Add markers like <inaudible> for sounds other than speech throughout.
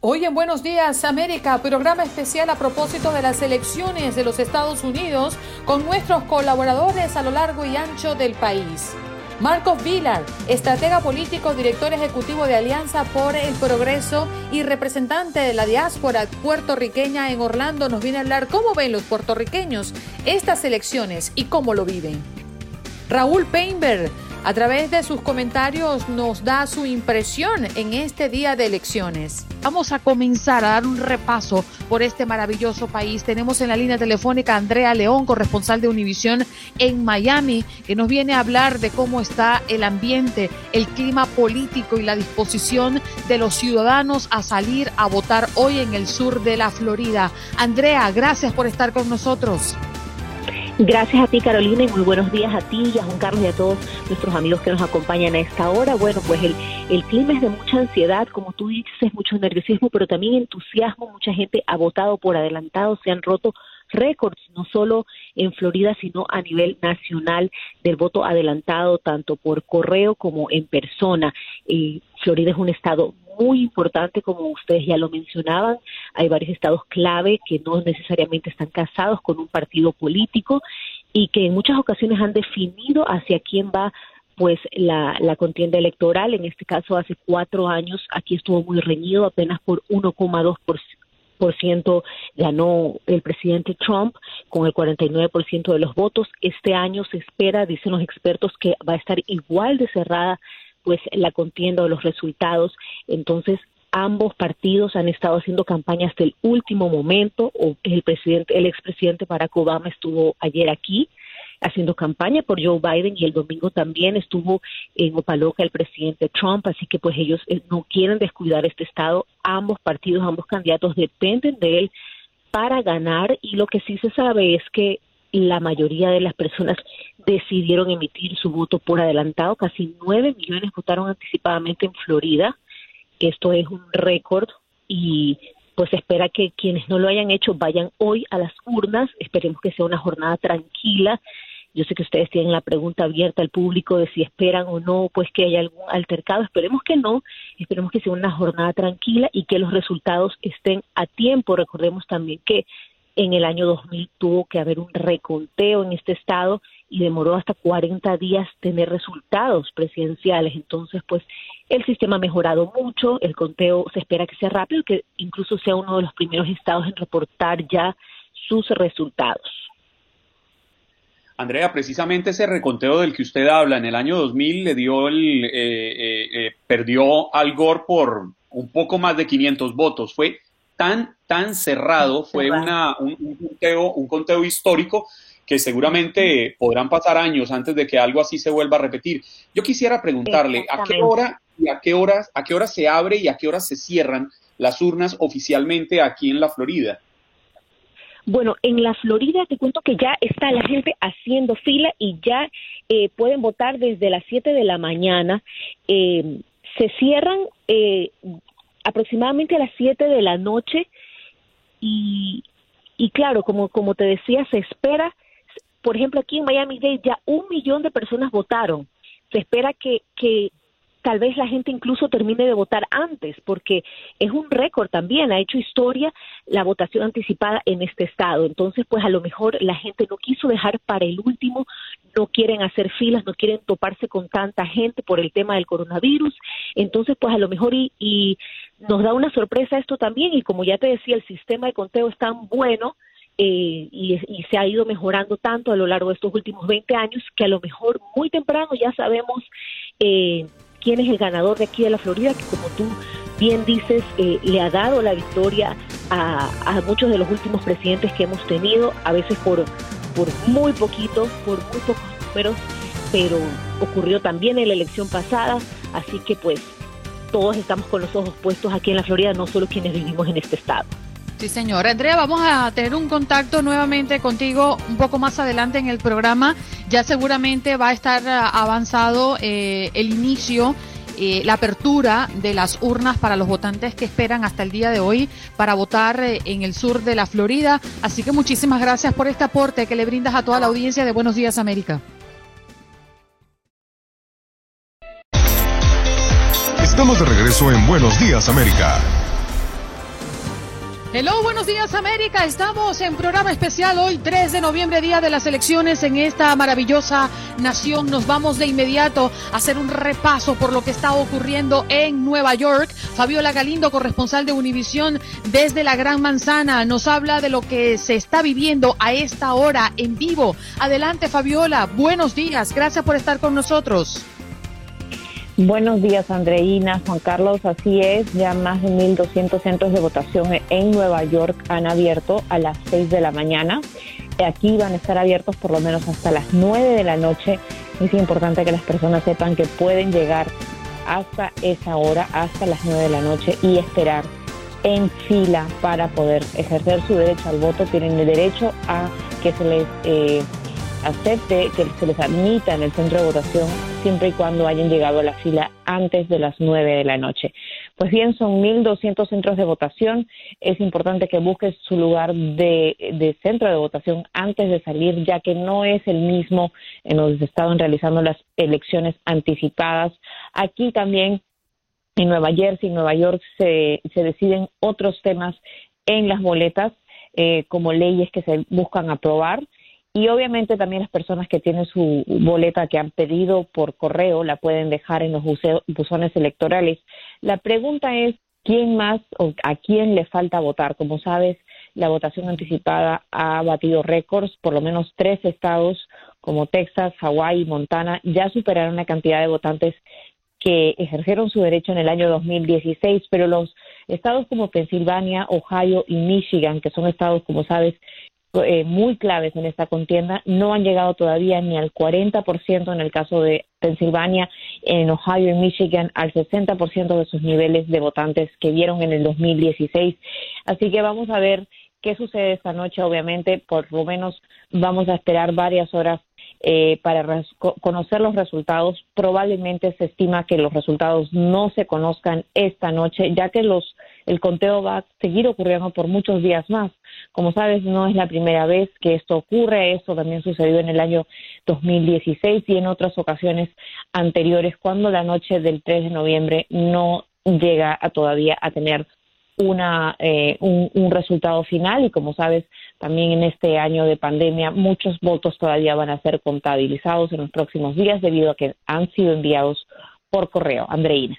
Hoy en Buenos Días América, programa especial a propósito de las elecciones de los Estados Unidos con nuestros colaboradores a lo largo y ancho del país. Marcos Vilar, estratega político, director ejecutivo de Alianza por el Progreso y representante de la diáspora puertorriqueña en Orlando, nos viene a hablar cómo ven los puertorriqueños estas elecciones y cómo lo viven. Raúl Painberg, a través de sus comentarios nos da su impresión en este día de elecciones. Vamos a comenzar a dar un repaso por este maravilloso país. Tenemos en la línea telefónica a Andrea León, corresponsal de Univisión en Miami, que nos viene a hablar de cómo está el ambiente, el clima político y la disposición de los ciudadanos a salir a votar hoy en el sur de la Florida. Andrea, gracias por estar con nosotros. Gracias a ti, Carolina, y muy buenos días a ti y a Juan Carlos y a todos nuestros amigos que nos acompañan a esta hora. Bueno, pues el, el clima es de mucha ansiedad, como tú dices, mucho nerviosismo, pero también entusiasmo. Mucha gente ha votado por adelantado, se han roto récords, no solo en Florida, sino a nivel nacional del voto adelantado, tanto por correo como en persona. Eh, Florida es un estado muy importante, como ustedes ya lo mencionaban. Hay varios estados clave que no necesariamente están casados con un partido político y que en muchas ocasiones han definido hacia quién va pues la, la contienda electoral. En este caso, hace cuatro años, aquí estuvo muy reñido, apenas por 1,2 por ciento ganó el presidente Trump con el 49% de los votos. Este año se espera, dicen los expertos, que va a estar igual de cerrada pues la contienda o los resultados. Entonces, ambos partidos han estado haciendo campaña hasta el último momento. O el presidente, el expresidente Barack Obama estuvo ayer aquí haciendo campaña por Joe Biden y el domingo también estuvo en Opaloca el presidente Trump, así que pues ellos eh, no quieren descuidar este estado. Ambos partidos, ambos candidatos dependen de él para ganar y lo que sí se sabe es que la mayoría de las personas decidieron emitir su voto por adelantado. Casi nueve millones votaron anticipadamente en Florida. Esto es un récord y pues espera que quienes no lo hayan hecho vayan hoy a las urnas. Esperemos que sea una jornada tranquila. Yo sé que ustedes tienen la pregunta abierta al público de si esperan o no, pues que haya algún altercado. Esperemos que no. Esperemos que sea una jornada tranquila y que los resultados estén a tiempo. Recordemos también que en el año 2000 tuvo que haber un reconteo en este estado y demoró hasta 40 días tener resultados presidenciales. Entonces, pues el sistema ha mejorado mucho, el conteo se espera que sea rápido, que incluso sea uno de los primeros estados en reportar ya sus resultados. Andrea, precisamente ese reconteo del que usted habla en el año 2000 le dio el eh, eh, eh, perdió al Gore por un poco más de 500 votos. Fue tan tan cerrado, fue una, un, conteo, un conteo histórico que seguramente podrán pasar años antes de que algo así se vuelva a repetir. Yo quisiera preguntarle a qué hora y a qué horas, a qué hora se abre y a qué hora se cierran las urnas oficialmente aquí en la Florida. Bueno, en la Florida te cuento que ya está la gente haciendo fila y ya eh, pueden votar desde las 7 de la mañana. Eh, se cierran eh, aproximadamente a las 7 de la noche y, y claro, como, como te decía, se espera, por ejemplo, aquí en Miami-Dade ya un millón de personas votaron. Se espera que, que tal vez la gente incluso termine de votar antes, porque es un récord también, ha hecho historia la votación anticipada en este estado. Entonces, pues a lo mejor la gente no quiso dejar para el último, no quieren hacer filas, no quieren toparse con tanta gente por el tema del coronavirus. Entonces, pues a lo mejor y, y nos da una sorpresa esto también, y como ya te decía, el sistema de conteo es tan bueno eh, y, y, se ha ido mejorando tanto a lo largo de estos últimos 20 años que a lo mejor muy temprano ya sabemos eh, quién es el ganador de aquí de la Florida, que como tú bien dices, eh, le ha dado la victoria a, a, muchos de los últimos presidentes que hemos tenido, a veces por, por muy poquito, por muy pocos números, pero ocurrió también en la elección pasada, así que pues todos estamos con los ojos puestos aquí en la Florida, no solo quienes vivimos en este estado. Sí, señora. Andrea, vamos a tener un contacto nuevamente contigo un poco más adelante en el programa. Ya seguramente va a estar eh, avanzado eh, el inicio. Eh, la apertura de las urnas para los votantes que esperan hasta el día de hoy para votar eh, en el sur de la Florida. Así que muchísimas gracias por este aporte que le brindas a toda la audiencia de Buenos Días América. Estamos de regreso en Buenos Días América. Hello, buenos días América. Estamos en programa especial hoy, 3 de noviembre, día de las elecciones en esta maravillosa nación. Nos vamos de inmediato a hacer un repaso por lo que está ocurriendo en Nueva York. Fabiola Galindo, corresponsal de Univisión desde la Gran Manzana, nos habla de lo que se está viviendo a esta hora en vivo. Adelante Fabiola, buenos días. Gracias por estar con nosotros. Buenos días, Andreina, Juan Carlos. Así es, ya más de 1.200 centros de votación en Nueva York han abierto a las 6 de la mañana. Aquí van a estar abiertos por lo menos hasta las 9 de la noche. Es importante que las personas sepan que pueden llegar hasta esa hora, hasta las 9 de la noche y esperar en fila para poder ejercer su derecho al voto. Tienen el derecho a que se les... Eh, acepte que se les admita en el centro de votación siempre y cuando hayan llegado a la fila antes de las 9 de la noche. Pues bien, son 1.200 centros de votación. Es importante que busques su lugar de, centro de votación antes de salir, ya que no es el mismo en donde se estaban realizando las elecciones anticipadas. Aquí también en Nueva Jersey, Nueva York, se, deciden otros temas en las boletas, eh, como leyes que se buscan aprobar y obviamente también las personas que tienen su boleta que han pedido por correo la pueden dejar en los buzones electorales. La pregunta es, ¿quién más o a quién le falta votar? Como sabes, la votación anticipada ha batido récords, por lo menos tres estados como Texas, Hawái y Montana ya superaron la cantidad de votantes que ejercieron su derecho en el año 2016, pero los estados como Pensilvania, Ohio y Michigan, que son estados, como sabes, eh, muy claves en esta contienda no han llegado todavía ni al 40% en el caso de Pensilvania, en Ohio y Michigan al 60% de sus niveles de votantes que vieron en el 2016. Así que vamos a ver qué sucede esta noche. Obviamente, por lo menos vamos a esperar varias horas eh, para conocer los resultados. Probablemente se estima que los resultados no se conozcan esta noche, ya que los el conteo va a seguir ocurriendo por muchos días más. Como sabes, no es la primera vez que esto ocurre, esto también sucedió en el año 2016 y en otras ocasiones anteriores, cuando la noche del 3 de noviembre no llega a todavía a tener una, eh, un, resultado final y como sabes, también en este año de pandemia muchos votos todavía van a ser contabilizados en los próximos días debido a que han sido enviados por correo. Andreina.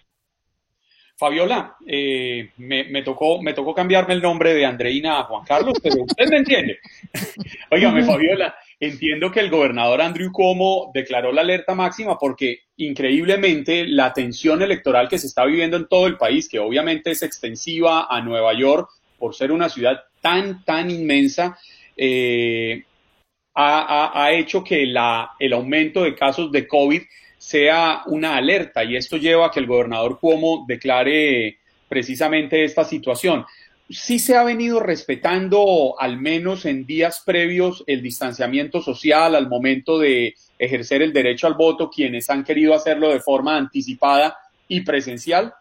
Fabiola, eh, me, tocó, me tocó cambiarme el nombre de Andreina a Juan Carlos, pero usted me entiende. <laughs> Óigame, Fabiola, entiendo que el gobernador Andrew Cuomo declaró la alerta máxima porque increíblemente la tensión electoral que se está viviendo en todo el país, que obviamente es extensiva a Nueva York por ser una ciudad tan, tan inmensa, eh, ha, hecho que la, el aumento de casos de COVID sea una alerta y esto lleva a que el gobernador Cuomo declare precisamente esta situación. Sí se ha venido respetando, al menos en días previos, el distanciamiento social al momento de ejercer el derecho al voto, quienes han querido hacerlo de forma anticipada y presencial.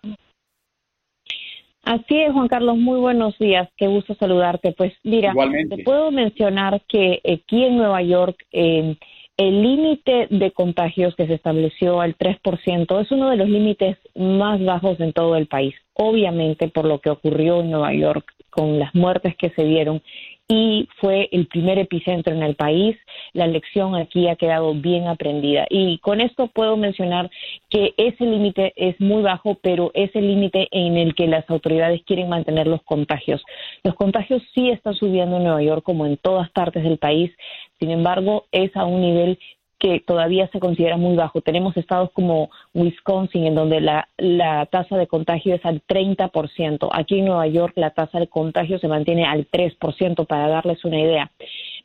Así es, Juan Carlos, muy buenos días, qué gusto saludarte. Pues mira, te puedo mencionar que aquí en Nueva York, eh, el límite de contagios que se estableció al 3% es uno de los límites más bajos en todo el país. Obviamente por lo que ocurrió en Nueva York con las muertes que se dieron y fue el primer epicentro en el país. La lección aquí ha quedado bien aprendida. Y con esto puedo mencionar que ese límite es muy bajo, pero es el límite en el que las autoridades quieren mantener los contagios. Los contagios sí están subiendo en Nueva York como en todas partes del país. Sin embargo, es a un nivel que todavía se considera muy bajo. Tenemos estados como Wisconsin, en donde la, la tasa de contagio es al 30%. Aquí en Nueva York la tasa de contagio se mantiene al 3%, para darles una idea.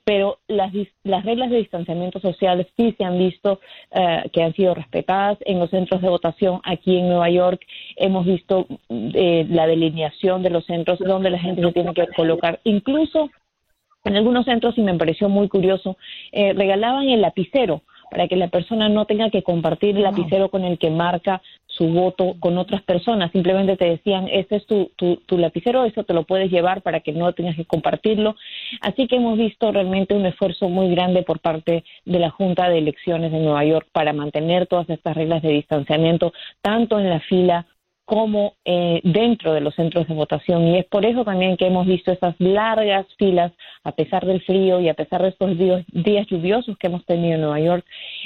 Pero las, las reglas de distanciamiento social sí se han visto eh, que han sido respetadas en los centros de votación aquí en Nueva York. Hemos visto eh, la delineación de los centros donde la gente se tiene que colocar. Incluso en algunos centros, y me pareció muy curioso, eh, regalaban el lapicero para que la persona no tenga que compartir el lapicero con el que marca su voto con otras personas. Simplemente te decían, este es tu, tu, tu, lapicero, eso te lo puedes llevar para que no tengas que compartirlo. Así que hemos visto realmente un esfuerzo muy grande por parte de la Junta de Elecciones de Nueva York para mantener todas estas reglas de distanciamiento, tanto en la fila como eh, dentro de los centros de votación. Y es por eso también que hemos visto esas largas filas, a pesar del frío y a pesar de estos días, lluviosos que hemos tenido en Nueva York,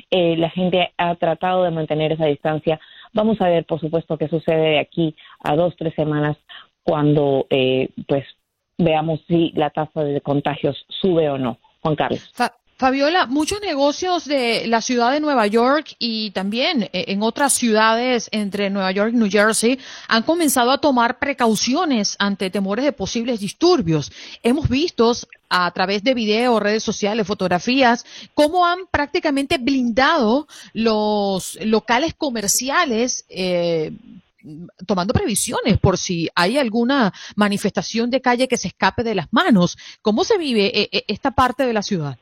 eh, la gente ha tratado de mantener esa distancia. Vamos a ver, por supuesto, qué sucede de aquí a dos, tres semanas cuando eh, pues veamos si la tasa de contagios sube o no. Juan Carlos. Fabiola, muchos negocios de la ciudad de Nueva York y también eh, en otras ciudades entre Nueva York y New Jersey han comenzado a tomar precauciones ante temores de posibles disturbios. Hemos visto a través de videos, redes sociales, fotografías, cómo han prácticamente blindado los locales comerciales eh, tomando previsiones por si hay alguna manifestación de calle que se escape de las manos. ¿Cómo se vive eh, esta parte de la ciudad?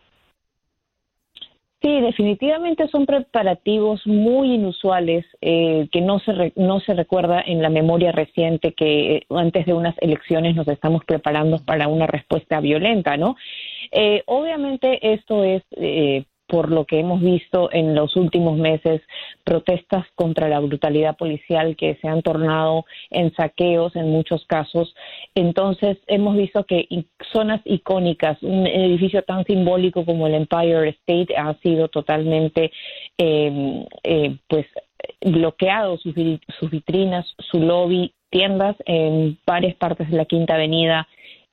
Sí, definitivamente son preparativos muy inusuales eh, que no se, no se recuerda en la memoria reciente que eh, antes de unas elecciones nos estamos preparando para una respuesta violenta, ¿no? Eh, obviamente esto es por lo que hemos visto en los últimos meses, protestas contra la brutalidad policial que se han tornado en saqueos en muchos casos. Entonces, hemos visto que zonas icónicas, un edificio tan simbólico como el Empire State ha sido totalmente, em, eh, pues, bloqueado sus, sus vitrinas, su lobby, tiendas en varias partes de la Quinta Avenida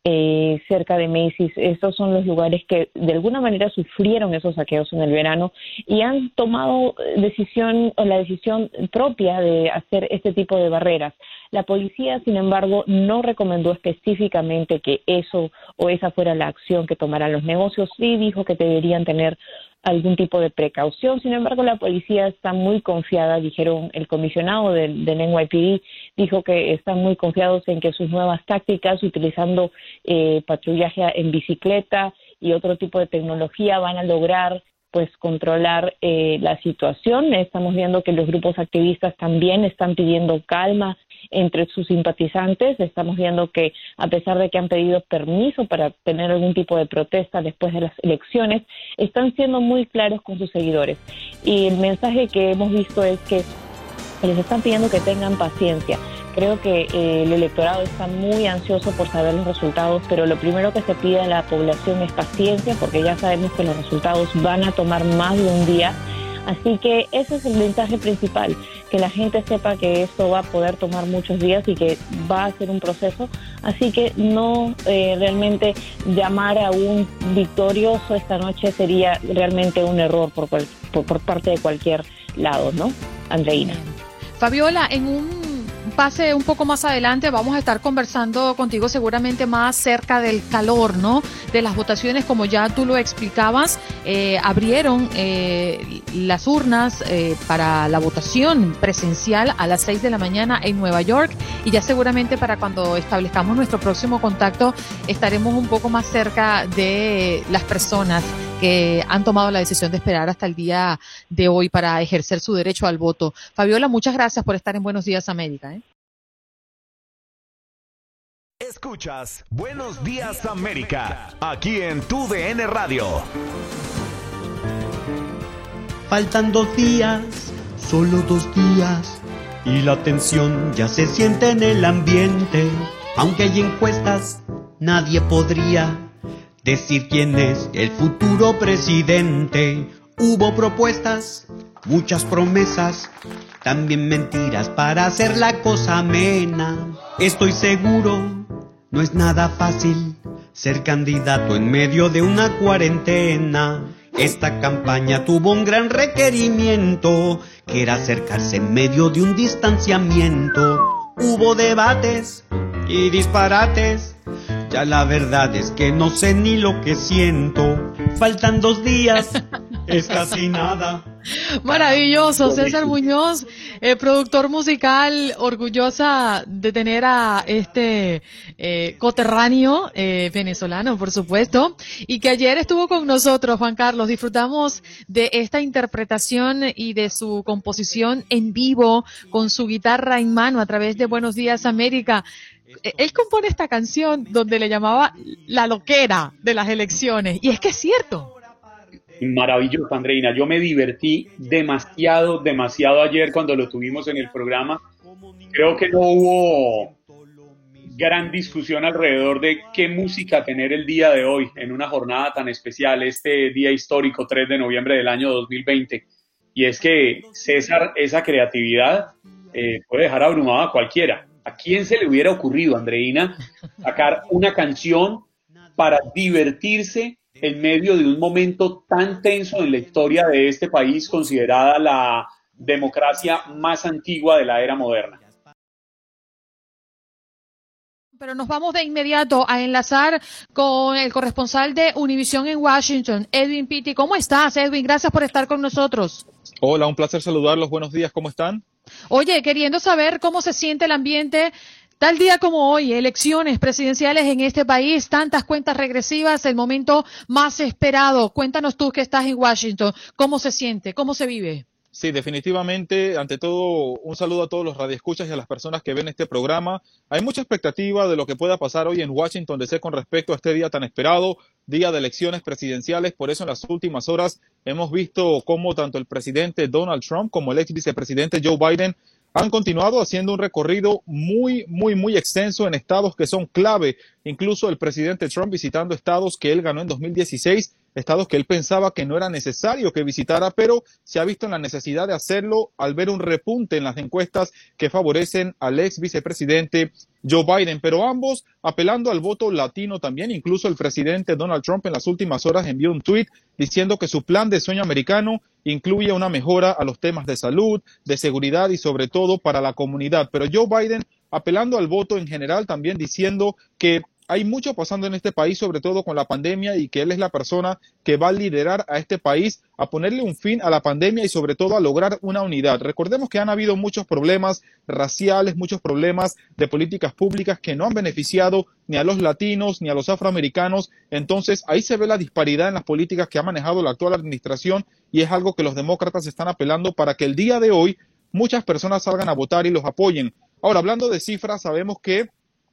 eh, cerca de Macy's. Estos son los lugares que de alguna manera sufrieron esos saqueos en el verano y han tomado decisión o la decisión propia de hacer este tipo de barreras. La policía, sin embargo, no recomendó específicamente que eso o esa fuera la acción que tomaran los negocios. Sí dijo que deberían tener algún tipo de precaución. Sin embargo, la policía está muy confiada, dijeron el comisionado del, NYPD, dijo que están muy confiados en que sus nuevas tácticas, utilizando eh, patrullaje en bicicleta y otro tipo de tecnología, van a lograr pues controlar eh, la situación. Estamos viendo que los grupos activistas también están pidiendo calma entre sus simpatizantes. Estamos viendo que a pesar de que han pedido permiso para tener algún tipo de protesta después de las elecciones, están siendo muy claros con sus seguidores. Y el mensaje que hemos visto es que les están pidiendo que tengan paciencia Creo que eh, el electorado está muy ansioso por saber los resultados, pero lo primero que se pide a la población es paciencia, porque ya sabemos que los resultados van a tomar más de un día. Así que ese es el mensaje principal, que la gente sepa que esto va a poder tomar muchos días y que va a ser un proceso. Así que no eh, realmente llamar a un victorioso esta noche sería realmente un error por, por, por parte de cualquier lado, ¿no? Andreina. Fabiola, en un pase un poco más adelante vamos a estar conversando contigo seguramente más cerca del calor, ¿no? De las votaciones, como ya tú lo explicabas, eh, abrieron eh, las urnas eh, para la votación presencial a las 6 de la mañana en Nueva York y ya seguramente para cuando establezcamos nuestro próximo contacto estaremos un poco más cerca de las personas que han tomado la decisión de esperar hasta el día de hoy para ejercer su derecho al voto. Fabiola, muchas gracias por estar en Buenos Días América. ¿eh? Escuchas Buenos Días América, aquí en tu DN Radio. Faltan dos días, solo dos días, y la tensión ya se siente en el ambiente. Aunque hay encuestas, nadie podría decir quién es el futuro presidente. Hubo propuestas, muchas promesas, también mentiras para hacer la cosa amena. Estoy seguro, no es nada fácil ser candidato en medio de una cuarentena. Esta campaña tuvo un gran requerimiento, que era acercarse en medio de un distanciamiento. Hubo debates y disparates ya la verdad es que no sé ni lo que siento. Faltan dos días, <laughs> es casi nada. Maravilloso, César Muñoz, eh, productor musical, orgullosa de tener a este eh, coterráneo eh, venezolano, por supuesto, y que ayer estuvo con nosotros, Juan Carlos. Disfrutamos de esta interpretación y de su composición en vivo con su guitarra en mano a través de Buenos Días América. Eh, él compone esta canción donde le llamaba la loquera de las elecciones. Y es que es cierto. Maravilloso, Andreina. Yo me divertí demasiado, demasiado ayer cuando lo tuvimos en el programa creo que no hubo gran discusión alrededor de qué música tener el día de hoy en una jornada tan especial, este día histórico 3 de noviembre del año 2020. Y es que César, esa creatividad eh, puede dejar abrumada a cualquiera. ¿A quién se le hubiera ocurrido, Andreina, sacar una canción para divertirse en medio de un momento tan tenso en la historia de este país, considerada la democracia más antigua de la era moderna? Pero nos vamos de inmediato a enlazar con el corresponsal de Univisión en Washington, Edwin Pitti. ¿Cómo estás, Edwin? Gracias por estar con nosotros. Hola, un placer saludarlos. Buenos días, ¿cómo están? Oye, queriendo saber cómo se siente el ambiente Tal día como hoy, elecciones presidenciales en este país, tantas cuentas regresivas, el momento más esperado. Cuéntanos tú que estás en Washington, ¿cómo se siente? ¿Cómo se vive? Sí, definitivamente, ante todo, un saludo a todos los radioescuchas y a las personas que ven este programa. Hay mucha expectativa de lo que pueda pasar hoy en Washington DC con respecto a este día tan esperado, día de elecciones presidenciales. Por eso en las últimas horas hemos visto cómo tanto el presidente Donald Trump como el ex vicepresidente Joe Biden han continuado haciendo un recorrido muy, muy, muy extenso en estados que son clave. Incluso el presidente Trump visitando estados que él ganó en 2016, estados que él pensaba que no era necesario que visitara, pero se ha visto en la necesidad de hacerlo al ver un repunte en las encuestas que favorecen al ex vicepresidente Joe Biden. Pero ambos apelando al voto latino también. Incluso el presidente Donald Trump en las últimas horas envió un tuit diciendo que su plan de sueño americano incluye una mejora a los temas de salud, de seguridad y sobre todo para la comunidad. Pero Joe Biden apelando al voto en general, también diciendo que hay mucho pasando en este país, sobre todo con la pandemia, y que él es la persona que va a liderar a este país a ponerle un fin a la pandemia y sobre todo a lograr una unidad. Recordemos que han habido muchos problemas raciales, muchos problemas de políticas públicas que no han beneficiado ni a los latinos ni a los afroamericanos. Entonces ahí se ve la disparidad en las políticas que ha manejado la actual administración y es algo que los demócratas están apelando para que el día de hoy muchas personas salgan a votar y los apoyen. Ahora, hablando de cifras, sabemos que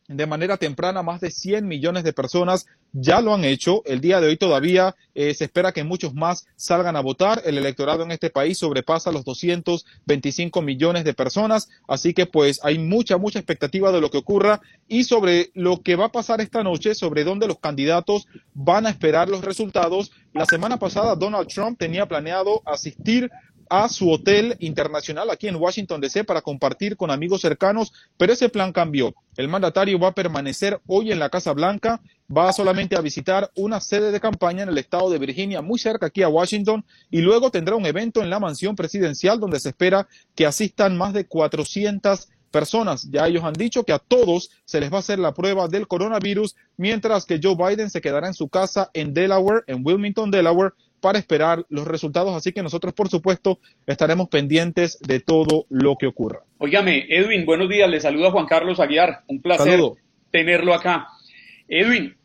de manera temprana más de 100 millones de personas ya lo han hecho. El día de hoy todavía eh, se espera que muchos más salgan a votar. El electorado en este país sobrepasa los 225 millones de personas. Así que pues hay mucha, mucha expectativa de lo que ocurra y sobre lo que va a pasar esta noche, sobre dónde los candidatos van a esperar los resultados. La semana pasada Donald Trump tenía planeado asistir a su hotel internacional aquí en Washington DC para compartir con amigos cercanos, pero ese plan cambió. El mandatario va a permanecer hoy en la Casa Blanca, va solamente a visitar una sede de campaña en el estado de Virginia, muy cerca aquí a Washington, y luego tendrá un evento en la mansión presidencial donde se espera que asistan más de 400 personas. Ya ellos han dicho que a todos se les va a hacer la prueba del coronavirus, mientras que Joe Biden se quedará en su casa en Delaware, en Wilmington, Delaware, para esperar los resultados. Así que nosotros, por supuesto, estaremos pendientes de todo lo que ocurra. Óigame, Edwin, buenos días. Le saluda Juan Carlos Aguiar. Un placer tenerlo acá. Edwin,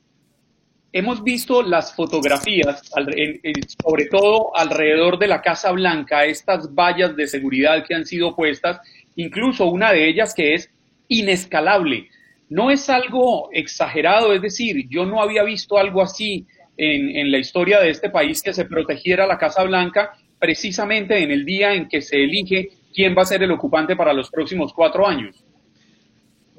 hemos visto las fotografías, sobre todo alrededor de la Casa Blanca, estas vallas de seguridad que han sido puestas, incluso una de ellas que es inescalable. No es algo exagerado, es decir, yo no había visto algo así en, la historia de este país que se protegiera la Casa Blanca precisamente en el día en que se elige quién va a ser el ocupante para los próximos cuatro años.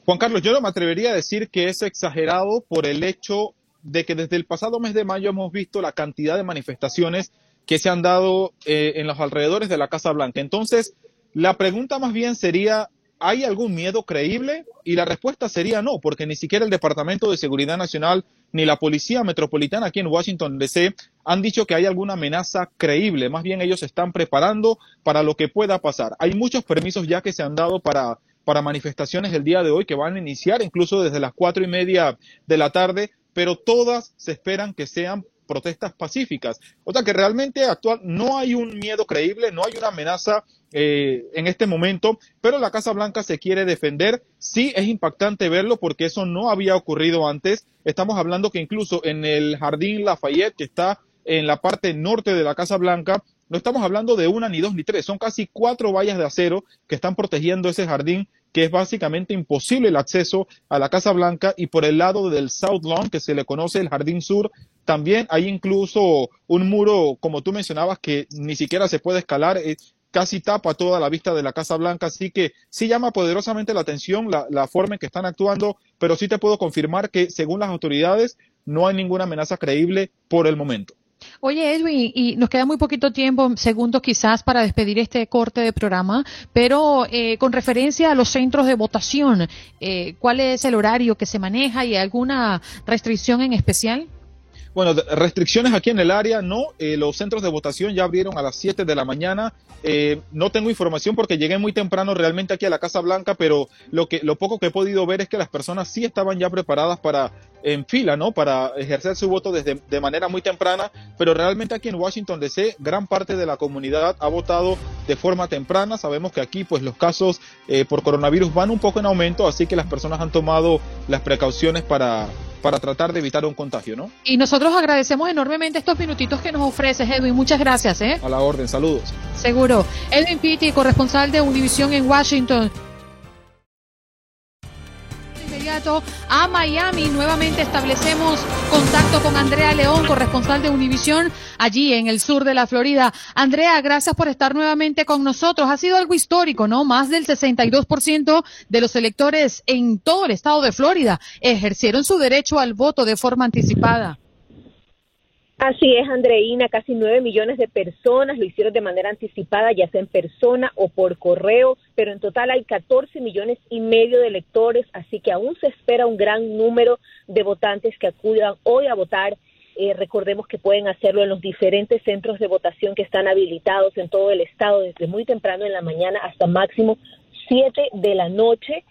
Juan Carlos, yo no me atrevería a decir que es exagerado por el hecho de que desde el pasado mes de mayo hemos visto la cantidad de manifestaciones que se han dado eh, en los alrededores de la Casa Blanca. Entonces, la pregunta más bien sería, ¿hay algún miedo creíble? Y la respuesta sería no, porque ni siquiera el Departamento de Seguridad Nacional ni la Policía Metropolitana aquí en Washington, D.C. han dicho que hay alguna amenaza creíble. Más bien ellos están preparando para lo que pueda pasar. Hay muchos permisos ya que se han dado para, para manifestaciones el día de hoy que van a iniciar incluso desde las cuatro y media de la tarde, pero todas se esperan que sean protestas pacíficas. O sea que realmente actual no hay un miedo creíble, no hay una amenaza eh, en este momento, pero la Casa Blanca se quiere defender. Sí es impactante verlo porque eso no había ocurrido antes. Estamos hablando que incluso en el Jardín Lafayette, que está en la parte norte de la Casa Blanca, no estamos hablando de una, ni dos, ni tres, son casi cuatro vallas de acero que están protegiendo ese jardín que es básicamente imposible el acceso a la Casa Blanca y por el lado del South Lawn, que se le conoce el Jardín Sur, también hay incluso un muro, como tú mencionabas, que ni siquiera se puede escalar. Eh, casi tapa toda la vista de la Casa Blanca, así que sí llama poderosamente la atención la, la forma en que están actuando, pero sí te puedo confirmar que según las autoridades no hay ninguna amenaza creíble por el momento. Oye, Edwin, y nos queda muy poquito tiempo, segundos quizás, para despedir este corte de programa, pero eh, con referencia a los centros de votación, eh, ¿cuál es el horario que se maneja y alguna restricción en especial? Bueno, restricciones aquí en el área, no. Eh, los centros de votación ya abrieron a las 7 de la mañana. Eh, no tengo información porque llegué muy temprano realmente aquí a la Casa Blanca, pero lo, que, lo poco que he podido ver es que las personas sí estaban ya preparadas para en fila, ¿no? Para ejercer su voto desde de manera muy temprana, pero realmente aquí en Washington DC gran parte de la comunidad ha votado de forma temprana. Sabemos que aquí pues los casos eh, por coronavirus van un poco en aumento, así que las personas han tomado las precauciones para para tratar de evitar un contagio, ¿no? Y nosotros agradecemos enormemente estos minutitos que nos ofreces, Edwin. Muchas gracias, ¿eh? A la orden, saludos. Seguro. Edwin Pitti, corresponsal de Univision en Washington a Miami. Nuevamente establecemos contacto con Andrea León, corresponsal de Univisión, allí en el sur de la Florida. Andrea, gracias por estar nuevamente con nosotros. Ha sido algo histórico, ¿no? Más del 62% de los electores en todo el estado de Florida ejercieron su derecho al voto de forma anticipada. Así es, Andreina, casi nueve millones de personas lo hicieron de manera anticipada, ya sea en persona o por correo, pero en total hay 14 millones y medio de electores, así que aún se espera un gran número de votantes que acudan hoy a votar. Eh, recordemos que pueden hacerlo en los diferentes centros de votación que están habilitados en todo el estado desde muy temprano en la mañana hasta máximo 7 de la noche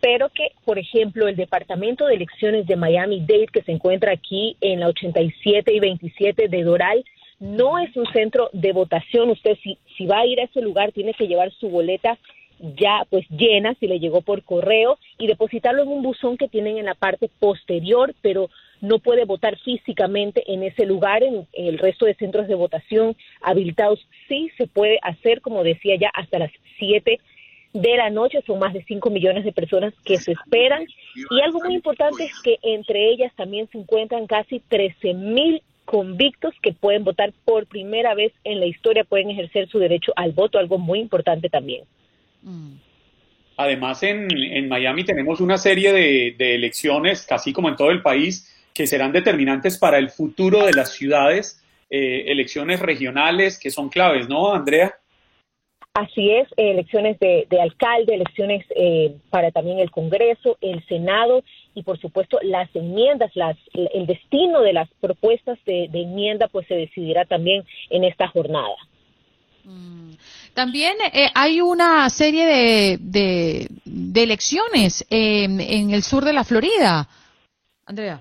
pero que, por ejemplo, el Departamento de Elecciones de Miami-Dade, que se encuentra aquí en la 87 y 27 de Doral, no es un centro de votación. Usted si, si va a ir a ese lugar tiene que llevar su boleta ya pues llena si le llegó por correo y depositarlo en un buzón que tienen en la parte posterior, pero no puede votar físicamente en ese lugar, en, el resto de centros de votación habilitados sí se puede hacer, como decía ya, hasta las 7 de la noche, son más de 5 millones de personas que se esperan. Y algo muy importante es que entre ellas también se encuentran casi 13 mil convictos que pueden votar por primera vez en la historia, pueden ejercer su derecho al voto, algo muy importante también. Mm. Además, en, en, Miami tenemos una serie de, de elecciones, casi como en todo el país, que serán determinantes para el futuro de las ciudades, eh, elecciones regionales que son claves, ¿no, Andrea? Así es, elecciones de, alcalde, elecciones eh, para también el Congreso, el Senado y por supuesto las enmiendas, las, el destino de las propuestas de, enmienda pues se decidirá también en esta jornada. Mm. También eh, hay una serie de, de, elecciones en el sur de la Florida. Andrea.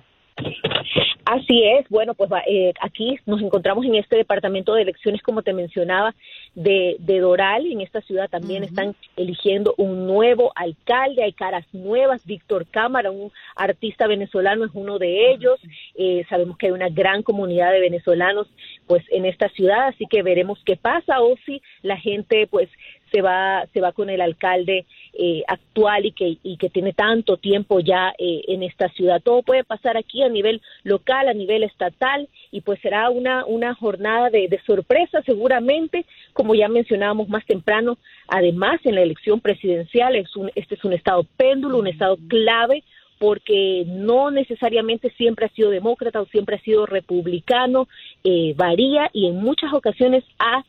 Así es, bueno, pues eh, aquí nos encontramos en este departamento de elecciones, como te mencionaba, de, de Doral. En esta ciudad también están eligiendo un nuevo alcalde, hay caras nuevas. Víctor Cámara, un artista venezolano, es uno de ellos. Eh, sabemos que hay una gran comunidad de venezolanos pues en esta ciudad, así que veremos qué pasa o si la gente pues se va, se va con el alcalde eh, actual y que, y que tiene tanto tiempo ya eh, en esta ciudad. Todo puede pasar aquí a nivel local, a nivel estatal, y pues será una, una jornada de, de sorpresa seguramente, como ya mencionábamos más temprano. Además, en la elección presidencial, es un, este es un estado péndulo, un estado clave porque no necesariamente siempre ha sido demócrata o siempre ha sido republicano, eh, varía y en muchas ocasiones ha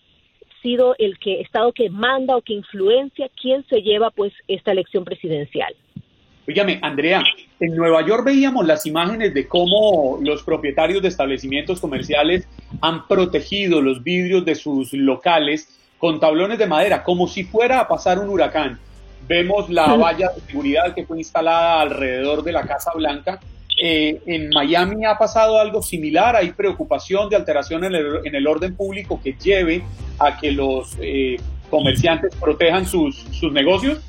sido el que estado que manda o que influencia quién se lleva pues esta elección presidencial. Óigame, Andrea, en Nueva York veíamos las imágenes de cómo los propietarios de establecimientos comerciales han protegido los vidrios de sus locales con tablones de madera, como si fuera a pasar un huracán. Vemos la valla de seguridad que fue instalada alrededor de la Casa Blanca eh, en Miami ha pasado algo similar, hay preocupación de alteración en el, orden público que lleve a que los eh, comerciantes protejan sus, sus negocios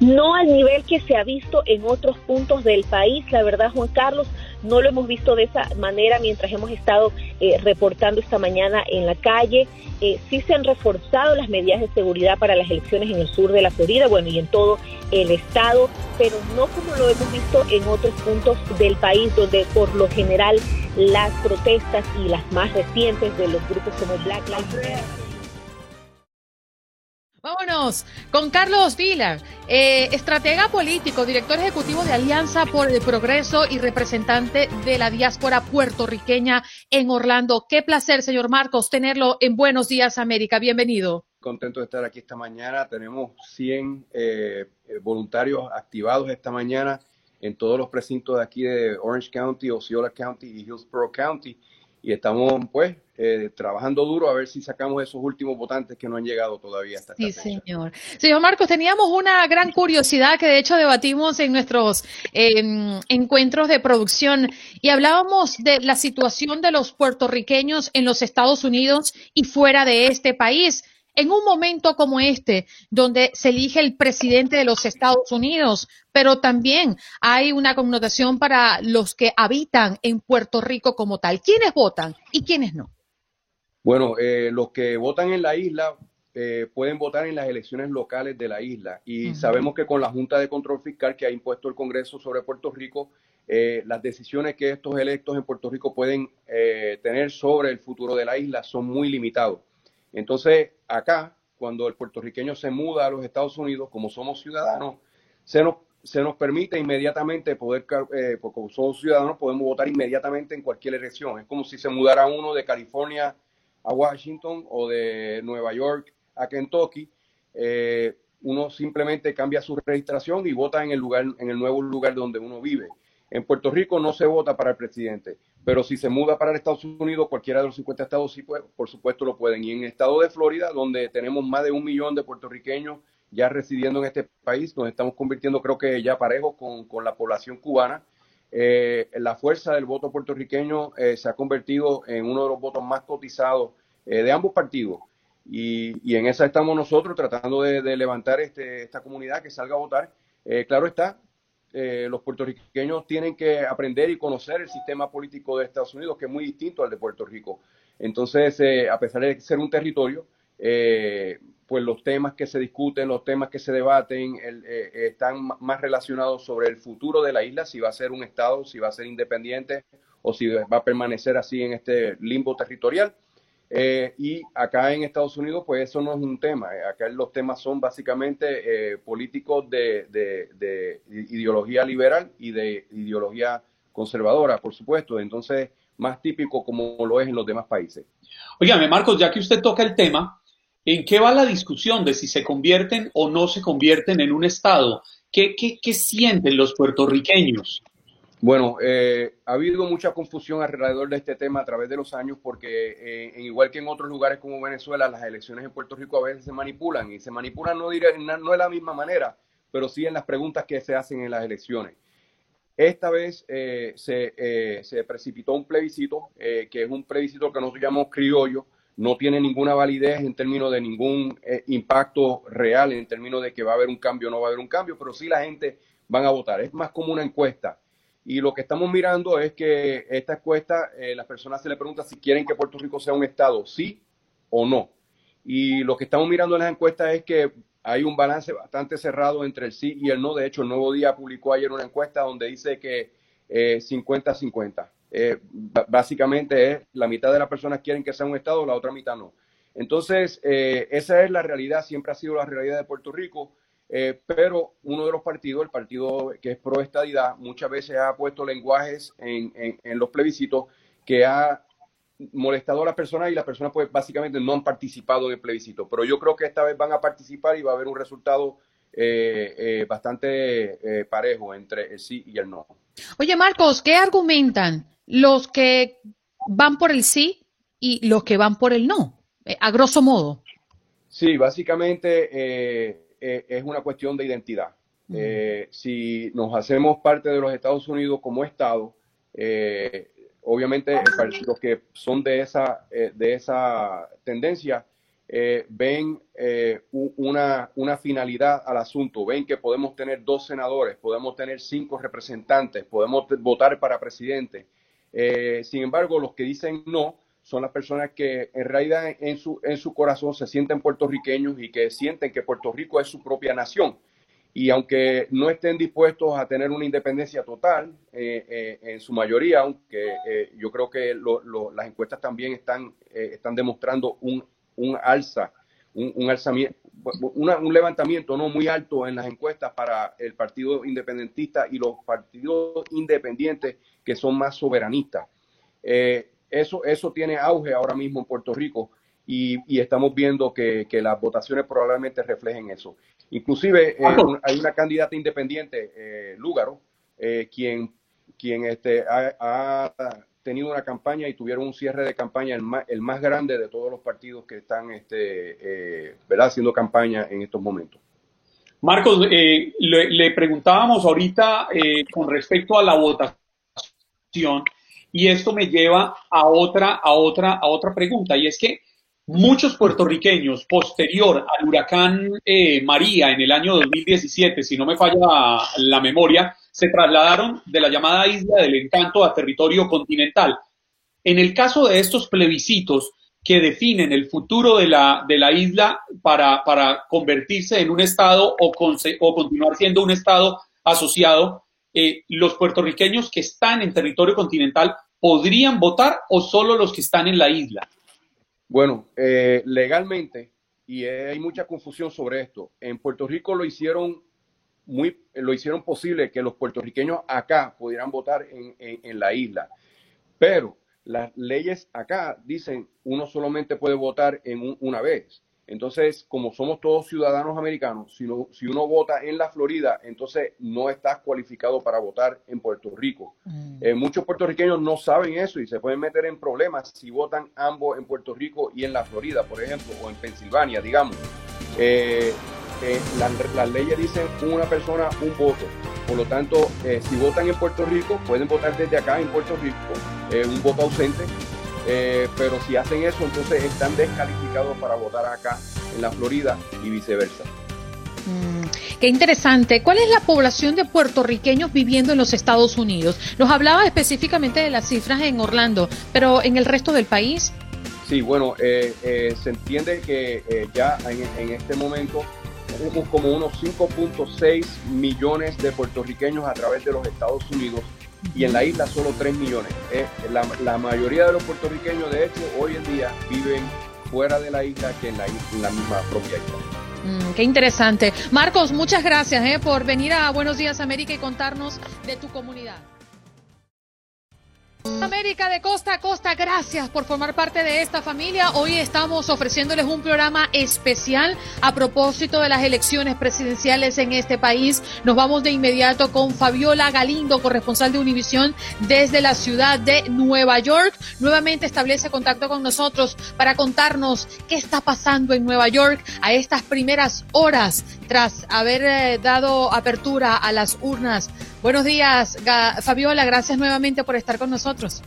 no al nivel que se ha visto en otros puntos del país. La verdad, Juan Carlos, no lo hemos visto de esa manera mientras hemos estado eh, reportando esta mañana en la calle. Eh, sí se han reforzado las medidas de seguridad para las elecciones en el sur de la Florida, bueno, y en todo el estado, pero no como lo hemos visto en otros puntos del país, donde por lo general las protestas y las más recientes de los grupos como Black Lives Matter Americanos con Carlos Vila, eh, estratega político, director ejecutivo de Alianza por el Progreso y representante de la diáspora puertorriqueña en Orlando. Qué placer, señor Marcos, tenerlo en Buenos Días América. Bienvenido. Contento de estar aquí esta mañana. Tenemos 100 eh, eh, voluntarios activados esta mañana en todos los precintos de aquí de Orange County, Osceola County y Hillsborough County y estamos pues eh, trabajando duro a ver si sacamos esos últimos votantes que no han llegado todavía hasta esta Sí, señor. Señor Marcos, teníamos una gran curiosidad que de hecho debatimos en nuestros em, encuentros de producción y hablábamos de la situación de los puertorriqueños en los Estados Unidos y fuera de este país en un momento como este, donde se elige el presidente de los Estados Unidos, pero también hay una connotación para los que habitan en Puerto Rico como tal. ¿Quiénes votan y quiénes no? Bueno, eh, los que votan en la isla eh, pueden votar en las elecciones locales de la isla y sabemos que con la Junta de Control Fiscal que ha impuesto el Congreso sobre Puerto Rico, eh, las decisiones que estos electos en Puerto Rico pueden tener sobre el futuro de la isla son muy limitados. Entonces, acá, cuando el puertorriqueño se muda a los Estados Unidos, como somos ciudadanos, se nos, se nos permite inmediatamente poder, eh, porque somos ciudadanos, podemos votar inmediatamente en cualquier elección. Es como si se mudara uno de California a Washington o de Nueva York a Kentucky. Eh, uno simplemente cambia su registración y vota en el lugar, en el nuevo lugar donde uno vive. En Puerto Rico no se vota para el presidente, pero si se muda para Estados Unidos, cualquiera de los 50 estados sí, puede, por supuesto lo pueden. Y en el estado de Florida, donde tenemos más de un millón de puertorriqueños ya residiendo en este país, nos estamos convirtiendo creo que ya parejos con, la población cubana. Eh, la fuerza del voto puertorriqueño eh, se ha convertido en uno de los votos más cotizados eh, de ambos partidos. Y, en esa estamos nosotros tratando de, levantar este, esta comunidad que salga a votar. claro está, eh, los puertorriqueños tienen que aprender y conocer el sistema político de Estados Unidos, que es muy distinto al de Puerto Rico. Entonces, eh, a pesar de ser un territorio, eh, pues los temas que se discuten, los temas que se debaten, están más relacionados sobre el futuro de la isla, si va a ser un Estado, si va a ser independiente o si va a permanecer así en este limbo territorial. Eh, y acá en Estados Unidos, pues eso no es un tema. Eh, acá los temas son básicamente eh, políticos de, de, ideología liberal y de ideología conservadora, por supuesto. Entonces, más típico como lo es en los demás países. Oígame, Marcos, ya que usted toca el tema, ¿en qué va la discusión de si se convierten o no se convierten en un Estado? ¿Qué, qué, qué sienten los puertorriqueños? Bueno, eh, ha habido mucha confusión alrededor de este tema a través de los años porque, eh, igual que en otros lugares como Venezuela, las elecciones en Puerto Rico a veces se manipulan y se manipulan no, diré, no de la misma manera, pero sí en las preguntas que se hacen en las elecciones. Esta vez eh, se, se, precipitó un plebiscito, que es un plebiscito que nosotros llamamos criollo, no tiene ninguna validez en términos de ningún impacto real, en términos de que va a haber un cambio o no va a haber un cambio, pero sí la gente van a votar. Es más como una encuesta y lo que estamos mirando es que esta encuesta, eh, las personas se le pregunta si quieren que Puerto Rico sea un Estado, sí o no. Y lo que estamos mirando en las encuestas es que hay un balance bastante cerrado entre el sí y el no. De hecho, el Nuevo Día publicó ayer una encuesta donde dice que 50-50. Eh, eh, básicamente es la mitad de las personas quieren que sea un Estado, la otra mitad no. Entonces, esa es la realidad, siempre ha sido la realidad de Puerto Rico. Eh, pero uno de los partidos, el partido que es pro estadidad, muchas veces ha puesto lenguajes en, los plebiscitos que ha molestado a las personas y las personas pues básicamente no han participado en el plebiscito. Pero yo creo que esta vez van a participar y va a haber un resultado eh, eh, bastante parejo entre el sí y el no. Oye Marcos, ¿qué argumentan los que van por el sí y los que van por el no? a grosso modo. Sí, básicamente eh, es una cuestión de identidad. Eh, si nos hacemos parte de los Estados Unidos como Estado, eh, obviamente los que son de esa, de esa tendencia ven una, una, finalidad al asunto, ven que podemos tener dos senadores, podemos tener cinco representantes, podemos votar para presidente. sin embargo, los que dicen no, son las personas que en realidad en su, en su corazón se sienten puertorriqueños y que sienten que Puerto Rico es su propia nación. Y aunque no estén dispuestos a tener una independencia total, eh, eh, en su mayoría, aunque eh, yo creo que las encuestas también están, están demostrando un, un alza, un, un, alzamiento, un levantamiento no muy alto en las encuestas para el Partido Independentista y los partidos independientes que son más soberanistas. Eso, eso tiene auge ahora mismo en Puerto Rico y, estamos viendo que, las votaciones probablemente reflejen eso. Inclusive eh, hay una candidata independiente, eh, Lúgaro, quien, quien este, ha, tenido una campaña y tuvieron un cierre de campaña el más, el más grande de todos los partidos que están este, eh, ¿verdad? haciendo campaña en estos momentos. Marcos, eh, le, preguntábamos ahorita eh, con respecto a la votación y esto me lleva a otra, a otra, a otra pregunta y es que muchos puertorriqueños posterior al huracán María en el año 2017, si no me falla la memoria, se trasladaron de la llamada isla del encanto a territorio continental. En el caso de estos plebiscitos que definen el futuro de la, de la isla para, para convertirse en un Estado o, o continuar siendo un Estado asociado, eh, los puertorriqueños que están en territorio continental podrían votar o solo los que están en la isla? Bueno, eh, legalmente, y hay mucha confusión sobre esto, en Puerto Rico lo hicieron muy, lo hicieron posible que los puertorriqueños acá pudieran votar en, en, la isla. Pero las leyes acá dicen uno solamente puede votar en una vez. Entonces, como somos todos ciudadanos americanos, si, si uno vota en la Florida, entonces no estás cualificado para votar en Puerto Rico. Mm. Eh, muchos puertorriqueños no saben eso y se pueden meter en problemas si votan ambos en Puerto Rico y en la Florida, por ejemplo, o en Pensilvania, digamos. Eh, eh, las leyes dicen una persona, un voto. Por lo tanto, si votan en Puerto Rico, pueden votar desde acá en Puerto Rico, un voto ausente. Pero si hacen eso, entonces están descalificados para votar acá en la Florida y viceversa. Mm, qué interesante. ¿Cuál es la población de puertorriqueños viviendo en los Estados Unidos? Nos hablaba específicamente de las cifras en Orlando, pero en el resto del país. Sí, bueno, se entiende que ya en, en, este momento tenemos como unos 5.6 millones de puertorriqueños a través de los Estados Unidos y en la isla solo 3 millones. Eh, la, mayoría de los puertorriqueños, de hecho, hoy en día viven fuera de la isla que en la, misma propia isla. Mm, qué interesante. Marcos, muchas gracias eh, por venir a Buenos Días América y contarnos de tu comunidad. América de costa a costa, gracias por formar parte de esta familia. Hoy estamos ofreciéndoles un programa especial a propósito de las elecciones presidenciales en este país. Nos vamos de inmediato con Fabiola Galindo, corresponsal de Univisión desde la ciudad de Nueva York. Nuevamente establece contacto con nosotros para contarnos qué está pasando en Nueva York a estas primeras horas tras haber eh, dado apertura a las urnas Buenos días, Fabiola, gracias nuevamente por estar con nosotros.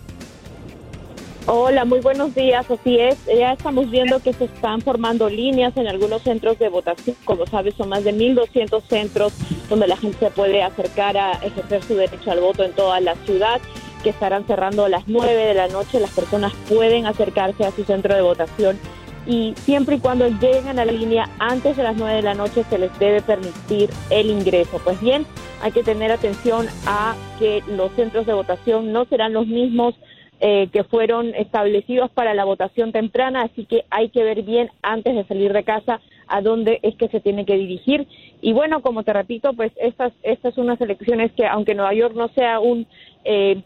Hola, muy buenos días. Así es, ya estamos viendo que se están formando líneas en algunos centros de votación. Como sabes, son más de 1.200 centros donde la gente se puede acercar a ejercer su derecho al voto en toda la ciudad, que estarán cerrando a las 9 de la noche. Las personas pueden acercarse a su centro de votación y siempre y cuando lleguen a la línea antes de las 9 de la noche se les debe permitir el ingreso. Pues bien, hay que tener atención a que los centros de votación no serán los mismos eh, que fueron establecidos para la votación temprana, así que hay que ver bien antes de salir de casa a dónde es que se tiene que dirigir. Y bueno, como te repito, pues estas, estas son unas elecciones que, aunque Nueva York no sea un eh,